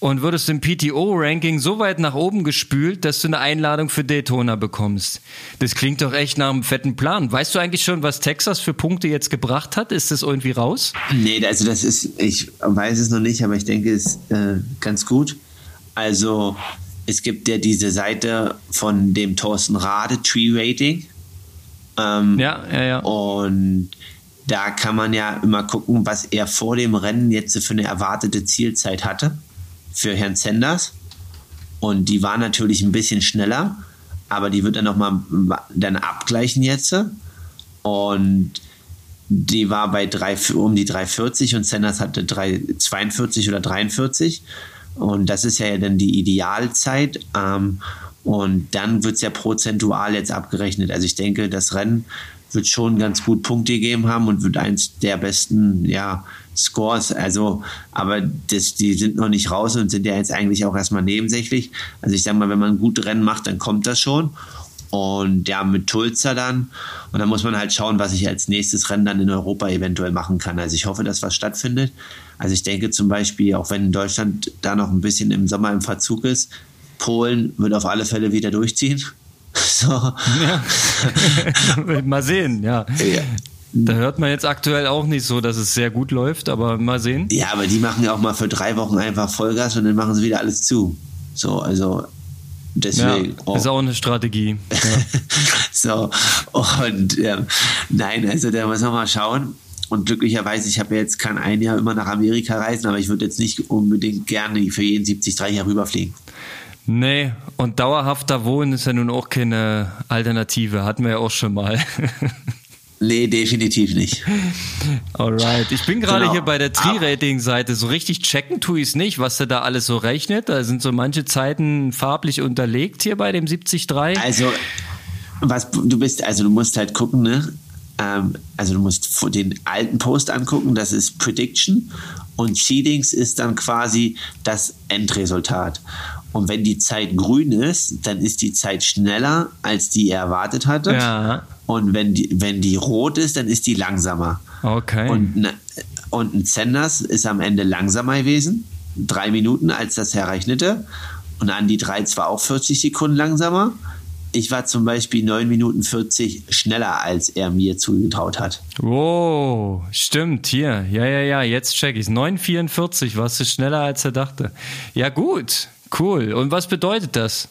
und würdest im PTO-Ranking so weit nach oben gespült, dass du eine Einladung für Daytona bekommst. Das klingt doch echt nach einem fetten Plan. Weißt du eigentlich schon, was Texas für Punkte jetzt gebracht hat? Ist das irgendwie raus? Nee, also das ist, ich weiß es noch nicht, aber ich denke, es ist äh, ganz gut. Also es gibt ja diese Seite von dem Thorsten Rade Tree Rating ähm, ja, ja, ja. Und da kann man ja immer gucken, was er vor dem Rennen jetzt für eine erwartete Zielzeit hatte für Herrn Sanders. Und die war natürlich ein bisschen schneller, aber die wird er nochmal dann abgleichen jetzt. Und die war bei 3, um die 340 und Sanders hatte 342 oder 43. Und das ist ja dann die Idealzeit. Ähm, und dann wird es ja prozentual jetzt abgerechnet. Also ich denke, das Rennen wird schon ganz gut Punkte gegeben haben und wird eins der besten, ja, Scores. Also, aber das, die sind noch nicht raus und sind ja jetzt eigentlich auch erstmal nebensächlich. Also ich sag mal, wenn man ein gutes Rennen macht, dann kommt das schon. Und ja, mit Tulsa dann. Und dann muss man halt schauen, was ich als nächstes Rennen dann in Europa eventuell machen kann. Also ich hoffe, dass was stattfindet. Also ich denke zum Beispiel, auch wenn Deutschland da noch ein bisschen im Sommer im Verzug ist, Polen wird auf alle Fälle wieder durchziehen. (laughs) So. Ja. (laughs) mal sehen, ja. ja. Da hört man jetzt aktuell auch nicht so, dass es sehr gut läuft, aber mal sehen. Ja, aber die machen ja auch mal für drei Wochen einfach Vollgas und dann machen sie wieder alles zu. So, also deswegen. Ja, ist auch eine Strategie. Ja. (laughs) so, und ähm, nein, also da muss man mal schauen. Und glücklicherweise, ich habe ja jetzt kann ein Jahr immer nach Amerika reisen, aber ich würde jetzt nicht unbedingt gerne für jeden 73 hier rüberfliegen. Nee, und dauerhafter Wohnen ist ja nun auch keine Alternative. Hatten wir ja auch schon mal. (laughs) Nee, definitiv nicht. Alright. Ich bin gerade genau. hier bei der Tri-Rating-Seite. So richtig checken tue ich es nicht, was er da alles so rechnet. Da sind so manche Zeiten farblich unterlegt hier bei dem 73. Also, was du bist, also du musst halt gucken, ne? Ähm, also du musst den alten Post angucken, das ist Prediction und Seedings ist dann quasi das Endresultat. Und wenn die Zeit grün ist, dann ist die Zeit schneller, als die er erwartet hatte. Ja. Und wenn die, wenn die rot ist, dann ist die langsamer. Okay. Und, ne, und ein Sanders ist am Ende langsamer gewesen, drei Minuten, als das errechnete. Und an die drei zwar auch 40 Sekunden langsamer. Ich war zum Beispiel 9 Minuten 40 schneller, als er mir zugetraut hat. Wow, stimmt, hier. Ja, ja, ja, jetzt check ich es. 9,44 warst du schneller, als er dachte. Ja, gut. Cool. Und was bedeutet das?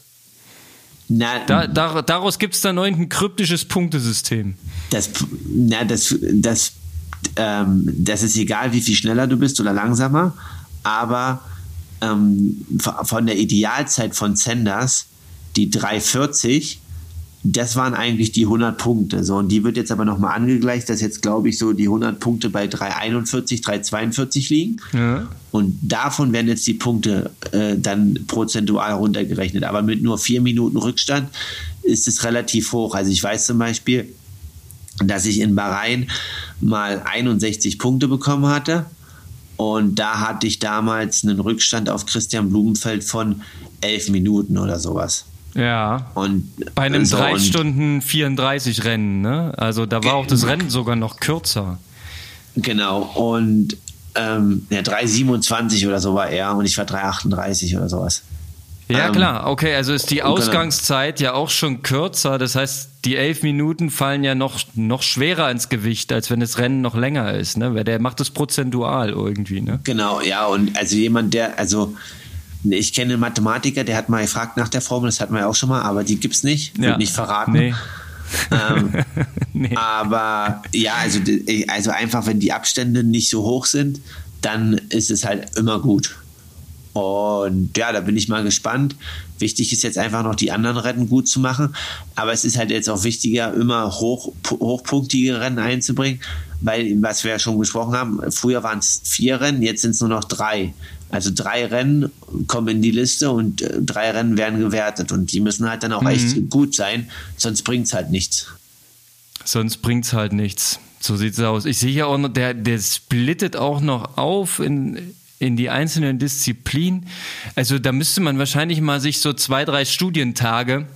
Na, da, da, daraus gibt es dann ein kryptisches Punktesystem. Das, na, das, das, ähm, das ist egal, wie viel schneller du bist oder langsamer, aber ähm, von der Idealzeit von Sanders, die 340, das waren eigentlich die 100 Punkte. So, und die wird jetzt aber nochmal angegleicht, dass jetzt, glaube ich, so die 100 Punkte bei 341, 342 liegen. Ja. Und davon werden jetzt die Punkte äh, dann prozentual runtergerechnet. Aber mit nur vier Minuten Rückstand ist es relativ hoch. Also ich weiß zum Beispiel, dass ich in Bahrain mal 61 Punkte bekommen hatte. Und da hatte ich damals einen Rückstand auf Christian Blumenfeld von elf Minuten oder sowas. Ja. Und bei einem so 3 Stunden 34 Rennen, ne? Also da war auch das Rennen sogar noch kürzer. Genau. Und ähm, ja, 3,27 oder so war er und ich war 3,38 oder sowas. Ja, ähm, klar, okay, also ist die Ausgangszeit ja auch schon kürzer. Das heißt, die elf Minuten fallen ja noch, noch schwerer ins Gewicht, als wenn das Rennen noch länger ist, ne? Weil der macht das prozentual irgendwie, ne? Genau, ja, und also jemand, der, also ich kenne einen Mathematiker, der hat mal gefragt nach der Formel, das hatten wir ja auch schon mal, aber die gibt's nicht, ja. nicht verraten. Nee. ähm, (laughs) nee. Aber ja, also, also einfach, wenn die Abstände nicht so hoch sind, dann ist es halt immer gut. Und ja, da bin ich mal gespannt. Wichtig ist jetzt einfach noch die anderen Rennen gut zu machen. Aber es ist halt jetzt auch wichtiger, immer hoch, hochpunktige Rennen einzubringen, weil, was wir ja schon besprochen haben, früher waren es vier Rennen, jetzt sind es nur noch drei. Also drei Rennen kommen in die Liste und äh, drei Rennen werden gewertet. Und die müssen halt dann auch mhm. echt gut sein, sonst bringt es halt nichts. Sonst bringt es halt nichts. So sieht es aus. Ich sehe ja auch noch, der, der splittet auch noch auf in in die einzelnen Disziplinen. Also da müsste man wahrscheinlich mal sich so zwei, drei Studientage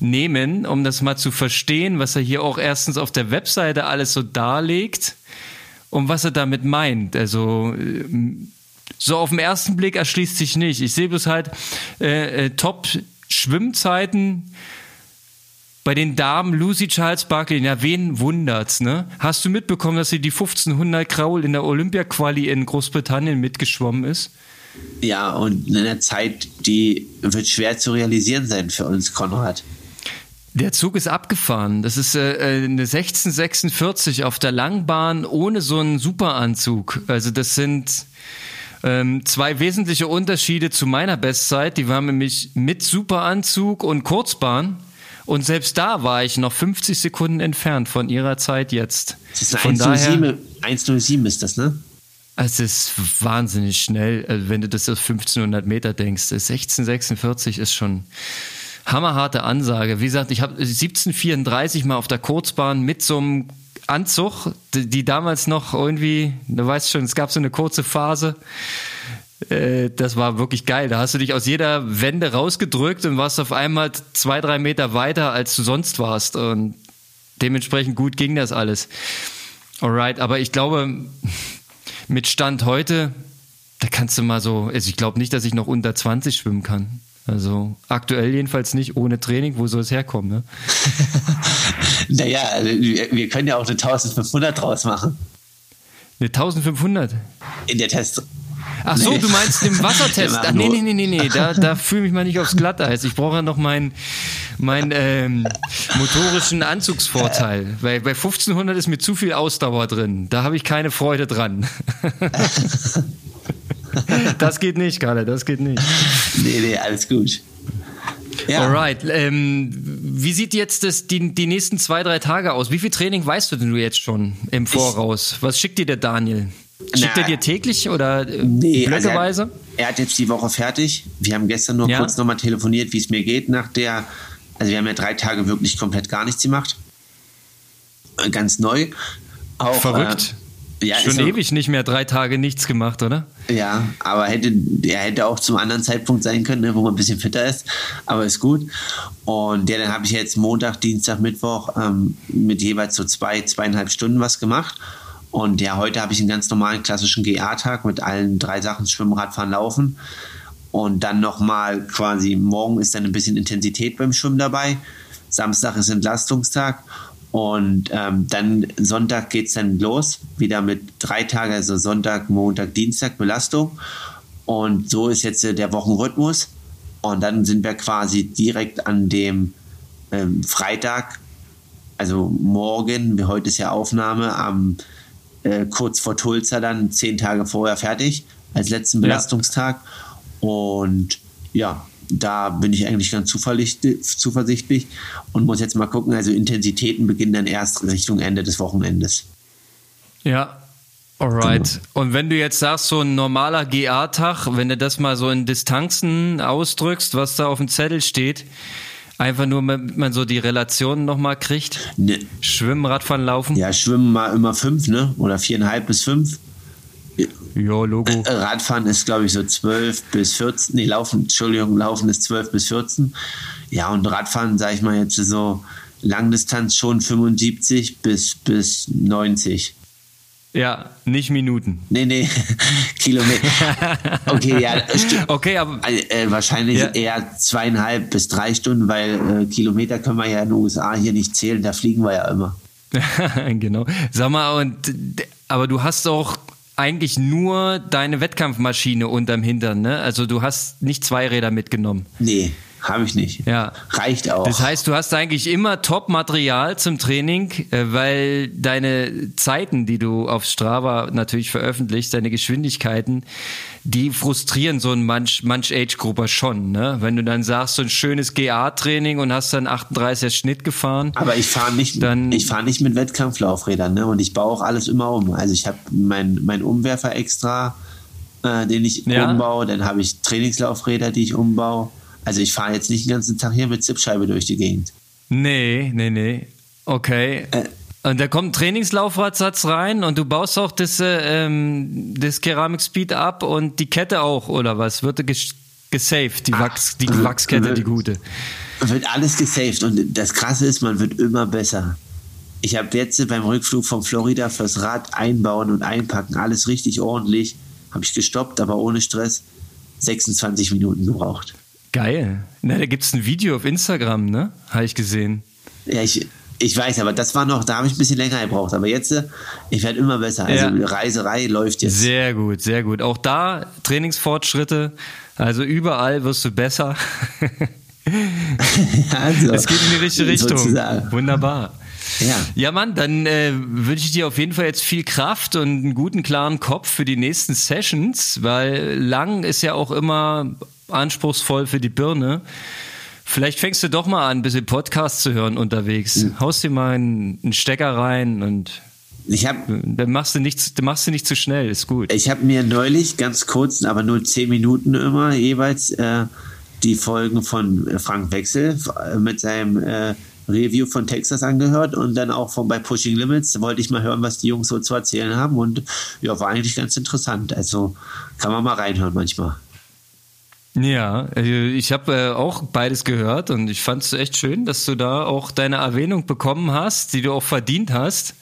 nehmen, um das mal zu verstehen, was er hier auch erstens auf der Webseite alles so darlegt und was er damit meint. Also so auf den ersten Blick erschließt sich nicht. Ich sehe bloß halt äh, äh, Top-Schwimmzeiten bei den Damen Lucy Charles Barkley, ja, wen wundert's, ne? Hast du mitbekommen, dass sie die 1500 Kraul in der Olympia-Quali in Großbritannien mitgeschwommen ist? Ja, und in einer Zeit, die wird schwer zu realisieren sein für uns, Konrad. Der Zug ist abgefahren. Das ist äh, äh eine 1646 auf der Langbahn ohne so einen Superanzug. Also das sind ähm, zwei wesentliche Unterschiede zu meiner Bestzeit. Die waren nämlich mit Superanzug und Kurzbahn. Und selbst da war ich noch 50 Sekunden entfernt von ihrer Zeit jetzt. Das ist eine 107, ist das, ne? Es ist wahnsinnig schnell, äh, wenn du das auf 1500 Meter denkst. 1646 ist schon hammerharte Ansage. Wie gesagt, ich habe 1734 mal auf der Kurzbahn mit so einem Anzug, die damals noch irgendwie, du weißt schon, es gab so eine kurze Phase, äh, das war wirklich geil. Da hast du dich aus jeder Wende rausgedrückt und warst auf einmal zwei, drei Meter weiter, als du sonst warst. Und dementsprechend gut ging das alles. Alright, aber ich glaube, mit Stand heute, da kannst du mal so, also ich glaube nicht, dass ich noch unter 20 schwimmen kann. Also aktuell jedenfalls nicht ohne Training. Wo soll es herkommen? Ne? (laughs) naja, also wir können ja auch eine 1500 draus machen. Eine 1500? In der Test, Ach so, nee. du meinst im (laughs) Wassertest. Ach, nee, nee, nee, nee, nee. Da, da fühle mich mal nicht aufs Glatteis. Ich brauche ja noch meinen mein, ähm, motorischen Anzugsvorteil. Weil bei 1500 ist mir zu viel Ausdauer drin. Da habe ich keine Freude dran. (laughs) (laughs) das geht nicht, Karle, das geht nicht. Nee, nee, alles gut. Ja. Alright. Ähm, wie sieht jetzt das, die, die nächsten zwei, drei Tage aus? Wie viel Training weißt du denn du jetzt schon im Voraus? Was schickt dir der Daniel? Schickt Na, er dir täglich oder äh, nee, blöckerweise? Also er, er, hat jetzt die Woche fertig. Wir haben gestern nur ja. kurz nochmal telefoniert, wie es mir geht nach der. Also wir haben ja drei Tage wirklich komplett gar nichts gemacht. Äh, ganz neu. Auch, Verrückt. Äh, ja, Schon ewig nicht mehr drei Tage nichts gemacht, oder? Ja, aber hätte, er hätte auch zum anderen Zeitpunkt sein können, ne, wo man ein bisschen fitter ist. Aber ist gut. Und ja, dann habe ich jetzt Montag, Dienstag, Mittwoch ähm, mit jeweils so zwei, zweieinhalb Stunden was gemacht. Und ja, heute habe ich einen ganz normalen klassischen GA-Tag mit allen drei Sachen Schwimmen, Radfahren, Laufen. Und dann nochmal quasi, morgen ist dann ein bisschen Intensität beim Schwimmen dabei. Samstag ist Entlastungstag. Und ähm, dann Sonntag geht es dann los, wieder mit drei Tagen, also Sonntag, Montag, Dienstag Belastung. Und so ist jetzt äh, der Wochenrhythmus. Und dann sind wir quasi direkt an dem ähm, Freitag, also morgen, wie heute ist ja Aufnahme, am äh, kurz vor Tulsa dann zehn Tage vorher fertig, als letzten Belastungstag. Ja. Und ja, da bin ich eigentlich ganz zuversichtlich und muss jetzt mal gucken. Also Intensitäten beginnen dann erst Richtung Ende des Wochenendes. Ja, Alright. Genau. Und wenn du jetzt sagst, so ein normaler GA-Tag, wenn du das mal so in Distanzen ausdrückst, was da auf dem Zettel steht, Einfach nur, damit man so die Relationen nochmal kriegt. Ne, Schwimmen, Radfahren, Laufen. ja, schwimmen mal immer fünf, ne? Oder viereinhalb bis fünf. Ja, Logo. Äh, Radfahren ist, glaube ich, so 12 bis 14. Nee, Laufen, Entschuldigung, Laufen ist 12 bis 14. Ja, und Radfahren, sage ich mal jetzt so Langdistanz schon 75 bis, bis 90. Ja, nicht Minuten. Nee, nee, (laughs) Kilometer. Okay, ja, Okay, aber äh, wahrscheinlich Ja. eher zweieinhalb bis drei Stunden, weil äh, Kilometer können wir ja in den USA hier nicht zählen, da fliegen wir ja immer. (laughs) genau. Sag mal, und aber du hast auch eigentlich nur deine Wettkampfmaschine unterm Hintern, ne? Also du hast nicht zwei Räder mitgenommen. Nee, habe ich nicht. Ja. Reicht auch. Das heißt, du hast eigentlich immer Top-Material zum Training, äh, weil deine Zeiten, die du auf Strava natürlich veröffentlichst, deine Geschwindigkeiten, die frustrieren so einen manch, manch Age-Grupper schon. Ne? Wenn du dann sagst, so ein schönes GA-Training und hast dann 38er Schnitt gefahren. Aber ich fahre nicht, Dann- ich fahre nicht mit Wettkampflaufrädern, ne? Und ich baue auch alles immer um. Also ich habe mein, mein Umwerfer extra, äh, den ich Ja. umbaue. Dann habe ich Trainingslaufräder, die ich umbaue. Also ich fahre jetzt nicht den ganzen Tag hier mit Zipscheibe durch die Gegend. Nee, nee, nee. Okay. Äh. und da kommt ein Trainingslaufradsatz rein und du baust auch das, äh, ähm, das Keramik Speed ab und die Kette auch, oder was? Wird ges gesaved, die, Wachs, die Wachskette, w- die gute. Wird alles gesaved und das Krasse ist, man wird immer besser. Ich habe jetzt beim Rückflug von Florida fürs Rad einbauen und einpacken, alles richtig ordentlich. Habe ich gestoppt, aber ohne Stress. 26 Minuten gebraucht. Geil. Na, da gibt's ein Video auf Instagram, ne? Habe ich gesehen. Ja, ich, ich weiß, aber das war noch, da habe ich ein bisschen länger gebraucht. Aber jetzt, äh, ich werde immer besser. Also Ja. Reiserei läuft jetzt. Sehr gut, sehr gut. Auch da Trainingsfortschritte. Also überall wirst du besser. (laughs) (laughs) also, Es geht in die richtige Richtung. sozusagen. Wunderbar. Ja. Ja, Mann, dann äh, wünsche ich dir auf jeden Fall jetzt viel Kraft und einen guten, klaren Kopf für die nächsten Sessions, weil lang ist ja auch immer anspruchsvoll für die Birne. Vielleicht fängst du doch mal an, ein bisschen Podcast zu hören unterwegs. Haust dir mal einen, einen Stecker rein und Ich habe dann machst du nicht, dann machst du nicht zu schnell, ist gut. ich hab mir neulich ganz kurz, aber nur 10 Minuten immer jeweils, äh, die Folgen von Frank Wechsel äh, mit seinem äh, Review von Texas angehört und dann auch von bei Pushing Limits wollte ich mal hören, was die Jungs so zu erzählen haben und ja, war eigentlich ganz interessant. Also kann man mal reinhören manchmal. Ja, äh, ich habe äh, auch beides gehört und ich fand es echt schön, dass du da auch deine Erwähnung bekommen hast, die du auch verdient hast.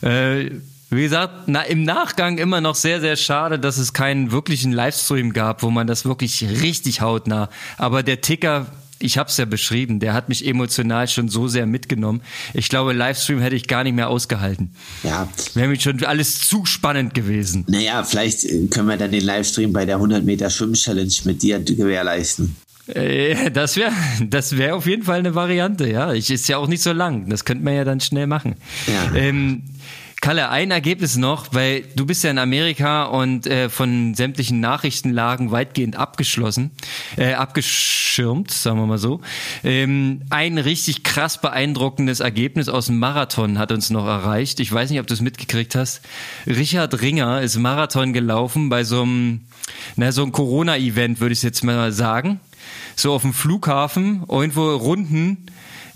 Äh, wie gesagt, na, im Nachgang immer noch sehr, sehr schade, dass es keinen wirklichen Livestream gab, wo man das wirklich richtig hautnah. Aber der Ticker, ich habe es ja beschrieben, der hat mich emotional schon so sehr mitgenommen. Ich glaube, Livestream hätte ich gar nicht mehr ausgehalten. Ja, Wäre mir schon alles zu spannend gewesen. naja, vielleicht äh, können wir dann den Livestream bei der 100 Meter Schwimm-Challenge mit dir gewährleisten. Äh, Das wäre das wär auf jeden Fall eine Variante, ja. Ich ist ja auch nicht so lang. Das könnte man ja dann schnell machen. Ja. Ähm, Kalle, ein Ergebnis noch, weil du bist ja in Amerika und äh, von sämtlichen Nachrichtenlagen weitgehend abgeschlossen, äh, abgeschirmt, sagen wir mal so. Ähm, ein richtig krass beeindruckendes Ergebnis aus dem Marathon hat uns noch erreicht. Ich weiß nicht, ob du es mitgekriegt hast. Richard Ringer ist Marathon gelaufen bei so einem, na, so einem Corona-Event, würde ich jetzt mal sagen. So auf dem Flughafen, irgendwo Runden.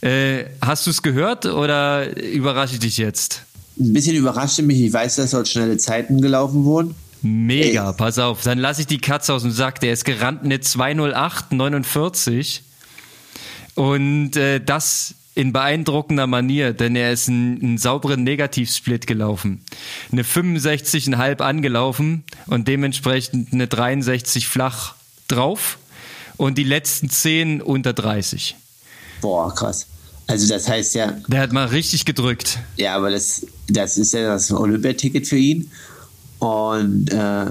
Äh, hast du es gehört oder überrasche ich dich jetzt? Ein bisschen überraschte mich, ich weiß, dass dort schnelle Zeiten gelaufen wurden. Mega, Ey. pass auf. Dann lasse ich die Katze aus dem Sack. Der ist gerannt eine 208,49. Und äh, das in beeindruckender Manier, denn er ist einen, einen sauberen Negativsplit gelaufen. Eine 65,5 angelaufen und dementsprechend eine 63 flach drauf. Und die letzten 10 unter 30. Boah, krass. Also das heißt ja, Der hat mal richtig gedrückt. ja, aber das, das ist ja das Olympiaticket für ihn. Und äh,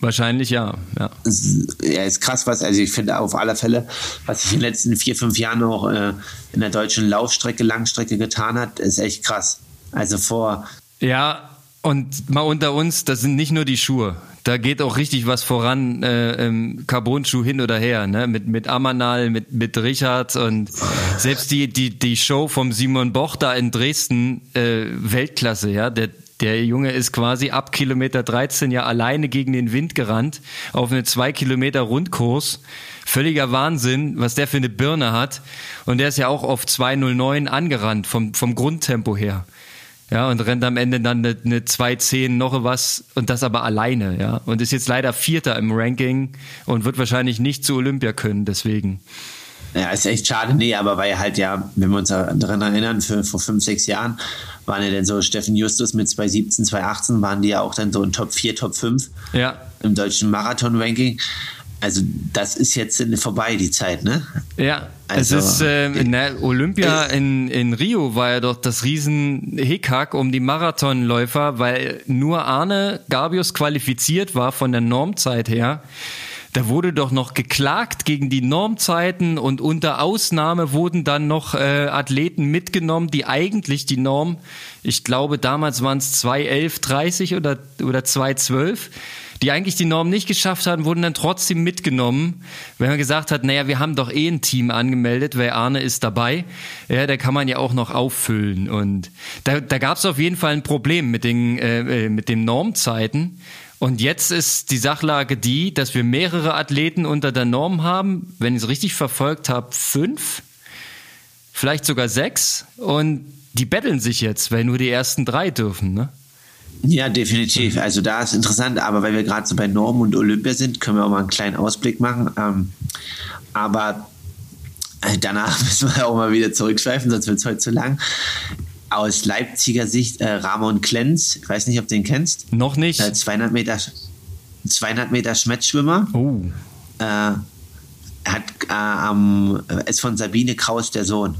Wahrscheinlich ja. ja. es- ja, ist krass was. Also ich finde auf alle Fälle, was sich in den letzten vier, fünf Jahren auch äh, in der deutschen Laufstrecke, Langstrecke getan hat, ist echt krass. Also vor, Ja, und mal unter uns, das sind nicht nur die Schuhe. Da geht auch richtig was voran, äh, ähm, Carbon-Schuh hin oder her, ne? Mit, mit Amanal, mit, mit Richard und selbst die, die, die Show vom Simon Boch da in Dresden, äh, Weltklasse, ja. Der, Der Junge ist quasi ab Kilometer 13 ja alleine gegen den Wind gerannt auf eine zwei Kilometer Rundkurs. Völliger Wahnsinn, was der für eine Birne hat. Und der ist ja auch auf 209 angerannt vom, vom Grundtempo her. Ja, und rennt am Ende dann eine, eine 210 noch was und das aber alleine, ja. Und ist jetzt leider Vierter im Ranking und wird wahrscheinlich nicht zu Olympia können, deswegen. Ja, ist echt schade. Nee, aber weil halt ja, wenn wir uns daran erinnern, für, vor fünf, sechs Jahren waren ja dann so Steffen Justus mit 2017, 2018 waren die ja auch dann so in Top 4, Top 5 ja. im deutschen Marathon-Ranking. Also das ist jetzt vorbei, die Zeit, ne? Ja, also, es ist äh, ne, Olympia in, in Rio war ja doch das riesen Hickhack um die Marathonläufer, weil nur Arne Garbius qualifiziert war von der Normzeit her. Da wurde doch noch geklagt gegen die Normzeiten und unter Ausnahme wurden dann noch äh, Athleten mitgenommen, die eigentlich die Norm, ich glaube damals waren es 2.11.30 oder, oder 2.12 die eigentlich die Norm nicht geschafft hatten, wurden dann trotzdem mitgenommen, wenn man gesagt hat, naja, wir haben doch eh ein Team angemeldet, weil Arne ist dabei, ja, da kann man ja auch noch auffüllen. Und da, da gab es auf jeden Fall ein Problem mit den, äh, äh, mit den Normzeiten. Und jetzt ist die Sachlage die, dass wir mehrere Athleten unter der Norm haben, wenn ich es richtig verfolgt habe, fünf, vielleicht sogar sechs. Und die betteln sich jetzt, weil nur die ersten drei dürfen, ne? Ja, definitiv. Also da ist interessant, aber weil wir gerade so bei Norm und Olympia sind, können wir auch mal einen kleinen Ausblick machen. Ähm, aber äh, danach (laughs) müssen wir auch mal wieder zurückschweifen, sonst wird es heute zu lang. Aus Leipziger Sicht äh, Ramon Klenz, ich weiß nicht, ob du den kennst. Noch nicht. Äh, 200 Meter, 200 Meter Schmettschwimmer. Oh. Äh, hat, ähm, ist von Sabine Kraus der Sohn.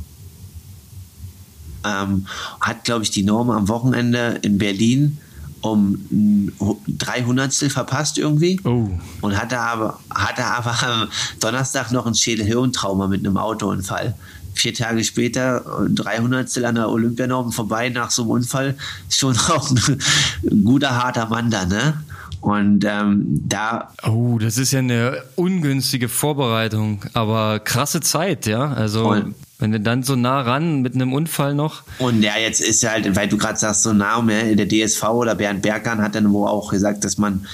Ähm, hat, glaube ich, die Norm am Wochenende in Berlin um drei Hundertstel verpasst irgendwie oh. und hatte aber, hatte aber am Donnerstag noch ein Schädelhirntrauma mit einem Autounfall. Vier Tage später, drei Hundertstel an der Olympianorm vorbei nach so einem Unfall, schon auch ein guter, harter Mann da, ne? Und ähm, da. Oh, das ist ja eine ungünstige Vorbereitung, aber krasse Zeit, ja. Also. Voll. Wenn du dann so nah ran mit einem Unfall noch. Und ja, jetzt ist ja halt, weil du gerade sagst, so nah, ne, der DSV oder Bernd Bergern hat dann wohl auch gesagt, dass man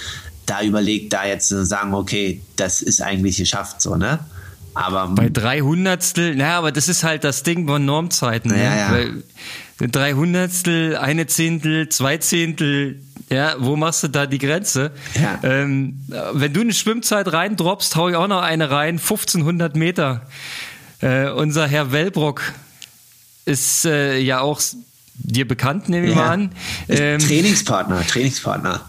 da überlegt, da jetzt zu sagen, okay, das ist eigentlich geschafft, so, ne? Aber. Bei 300 naja, aber das ist halt das Ding von Normzeiten, ne? ja, ja. Weil 300 eine Zehntel, zwei Zehntel, ja, wo machst du da die Grenze? Ja. Ähm, wenn du eine Schwimmzeit reindroppst, hau ich auch noch eine rein, 1500 Meter. Äh, unser Herr Wellbrock ist äh, ja auch dir bekannt, nehme ich ja. mal an. Ähm, Trainingspartner, Trainingspartner.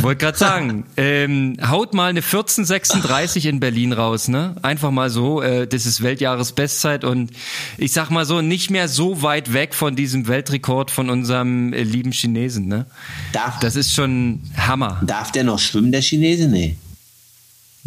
Wollte gerade sagen, ähm, haut mal eine 1436 in Berlin raus, ne? Einfach mal so, äh, das ist Weltjahresbestzeit und ich sag mal so, nicht mehr so weit weg von diesem Weltrekord von unserem äh, lieben Chinesen, ne? Darf, das ist schon Hammer. Darf der noch schwimmen, der Chinese? Nee.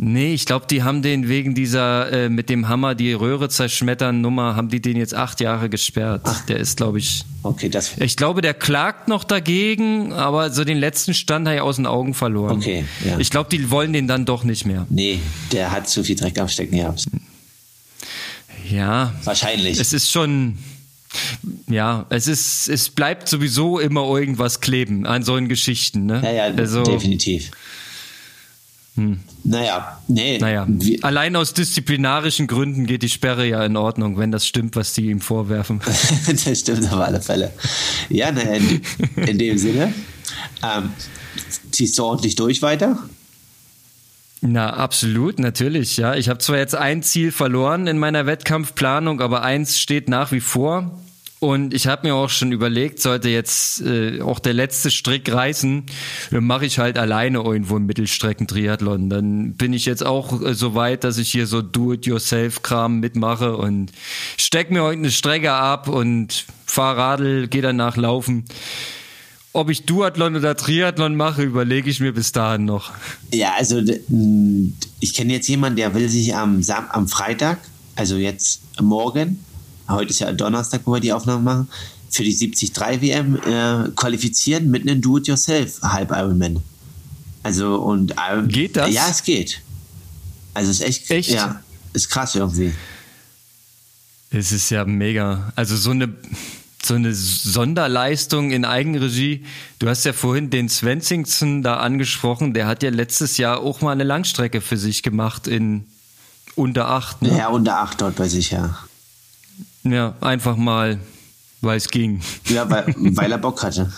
Nee, ich glaube, die haben den wegen dieser äh, mit dem Hammer die Röhre zerschmettern Nummer, haben die den jetzt acht Jahre gesperrt. Ach. Der ist, glaube ich. Okay, das. Ich glaube, der klagt noch dagegen, aber so den letzten Stand hat er aus den Augen verloren. Okay, ja. Ich glaube, die wollen den dann doch nicht mehr. Nee, der hat zu viel Dreck am Stecken gehabt. Ja. Wahrscheinlich. Es ist schon. Ja, es ist, es bleibt sowieso immer irgendwas kleben an solchen Geschichten, ne? Ja, ja, also, definitiv. Hm. Naja, nee. Naja, allein aus disziplinarischen Gründen geht die Sperre ja in Ordnung, wenn das stimmt, was die ihm vorwerfen. (laughs) das stimmt auf alle Fälle. Ja, naja, in, in dem Sinne. Ähm, ziehst du ordentlich durch weiter? Na, absolut, natürlich, ja. Ich habe zwar jetzt ein Ziel verloren in meiner Wettkampfplanung, aber eins steht nach wie vor. Und ich habe mir auch schon überlegt, sollte jetzt äh, auch der letzte Strick reißen, dann mache ich halt alleine irgendwo einen Mittelstreckentriathlon. Dann bin ich jetzt auch äh, so weit, dass ich hier so Do-it-yourself-Kram mitmache und steck mir heute eine Strecke ab und fahr Radl, gehe danach laufen. Ob ich Duathlon oder Triathlon mache, überlege ich mir bis dahin noch. Ja, also ich kenne jetzt jemanden, der will sich am, am Freitag, also jetzt morgen, heute ist ja Donnerstag, wo wir die Aufnahme machen, für die 73 WM äh, qualifizieren mit einem Do-it-yourself Halb Ironman. Also und ähm, geht das? Ja, es geht. Also es ist echt, echt? ja, ist krass irgendwie. Es ist ja mega. Also so eine so eine Sonderleistung in Eigenregie. Du hast ja vorhin den Svensingsen da angesprochen. Der hat ja letztes Jahr auch mal eine Langstrecke für sich gemacht in unter acht. Ne? Ja, unter acht dort bei sich, ja. Ja, einfach mal, weil es ging. Ja, weil, weil er Bock hatte.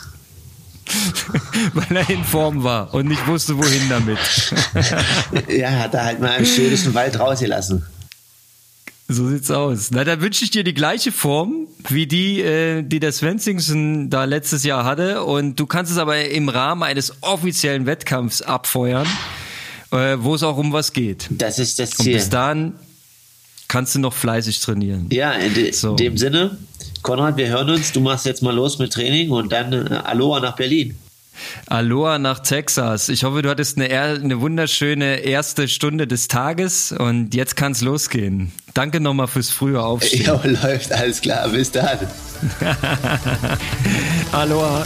(laughs) weil er in Form war und nicht wusste, wohin damit. (laughs) ja, hat er halt mal im schönsten Wald rausgelassen. So sieht's aus. Na, da wünsche ich dir die gleiche Form wie die, äh, die der Svensingsen da letztes Jahr hatte. Und du kannst es aber im Rahmen eines offiziellen Wettkampfs abfeuern, äh, wo es auch um was geht. Das ist das Ziel. Und bis dahin kannst du noch fleißig trainieren. Ja, in, de so. dem Sinne, Konrad, wir hören uns. Du machst jetzt mal los mit Training und dann äh, Aloha nach Berlin. Aloha nach Texas. Ich hoffe, du hattest eine, eine wunderschöne erste Stunde des Tages und jetzt kann es losgehen. Danke nochmal fürs frühe Aufstehen. Ja, (laughs) läuft, alles klar. Bis dann. (laughs) (laughs) Aloha.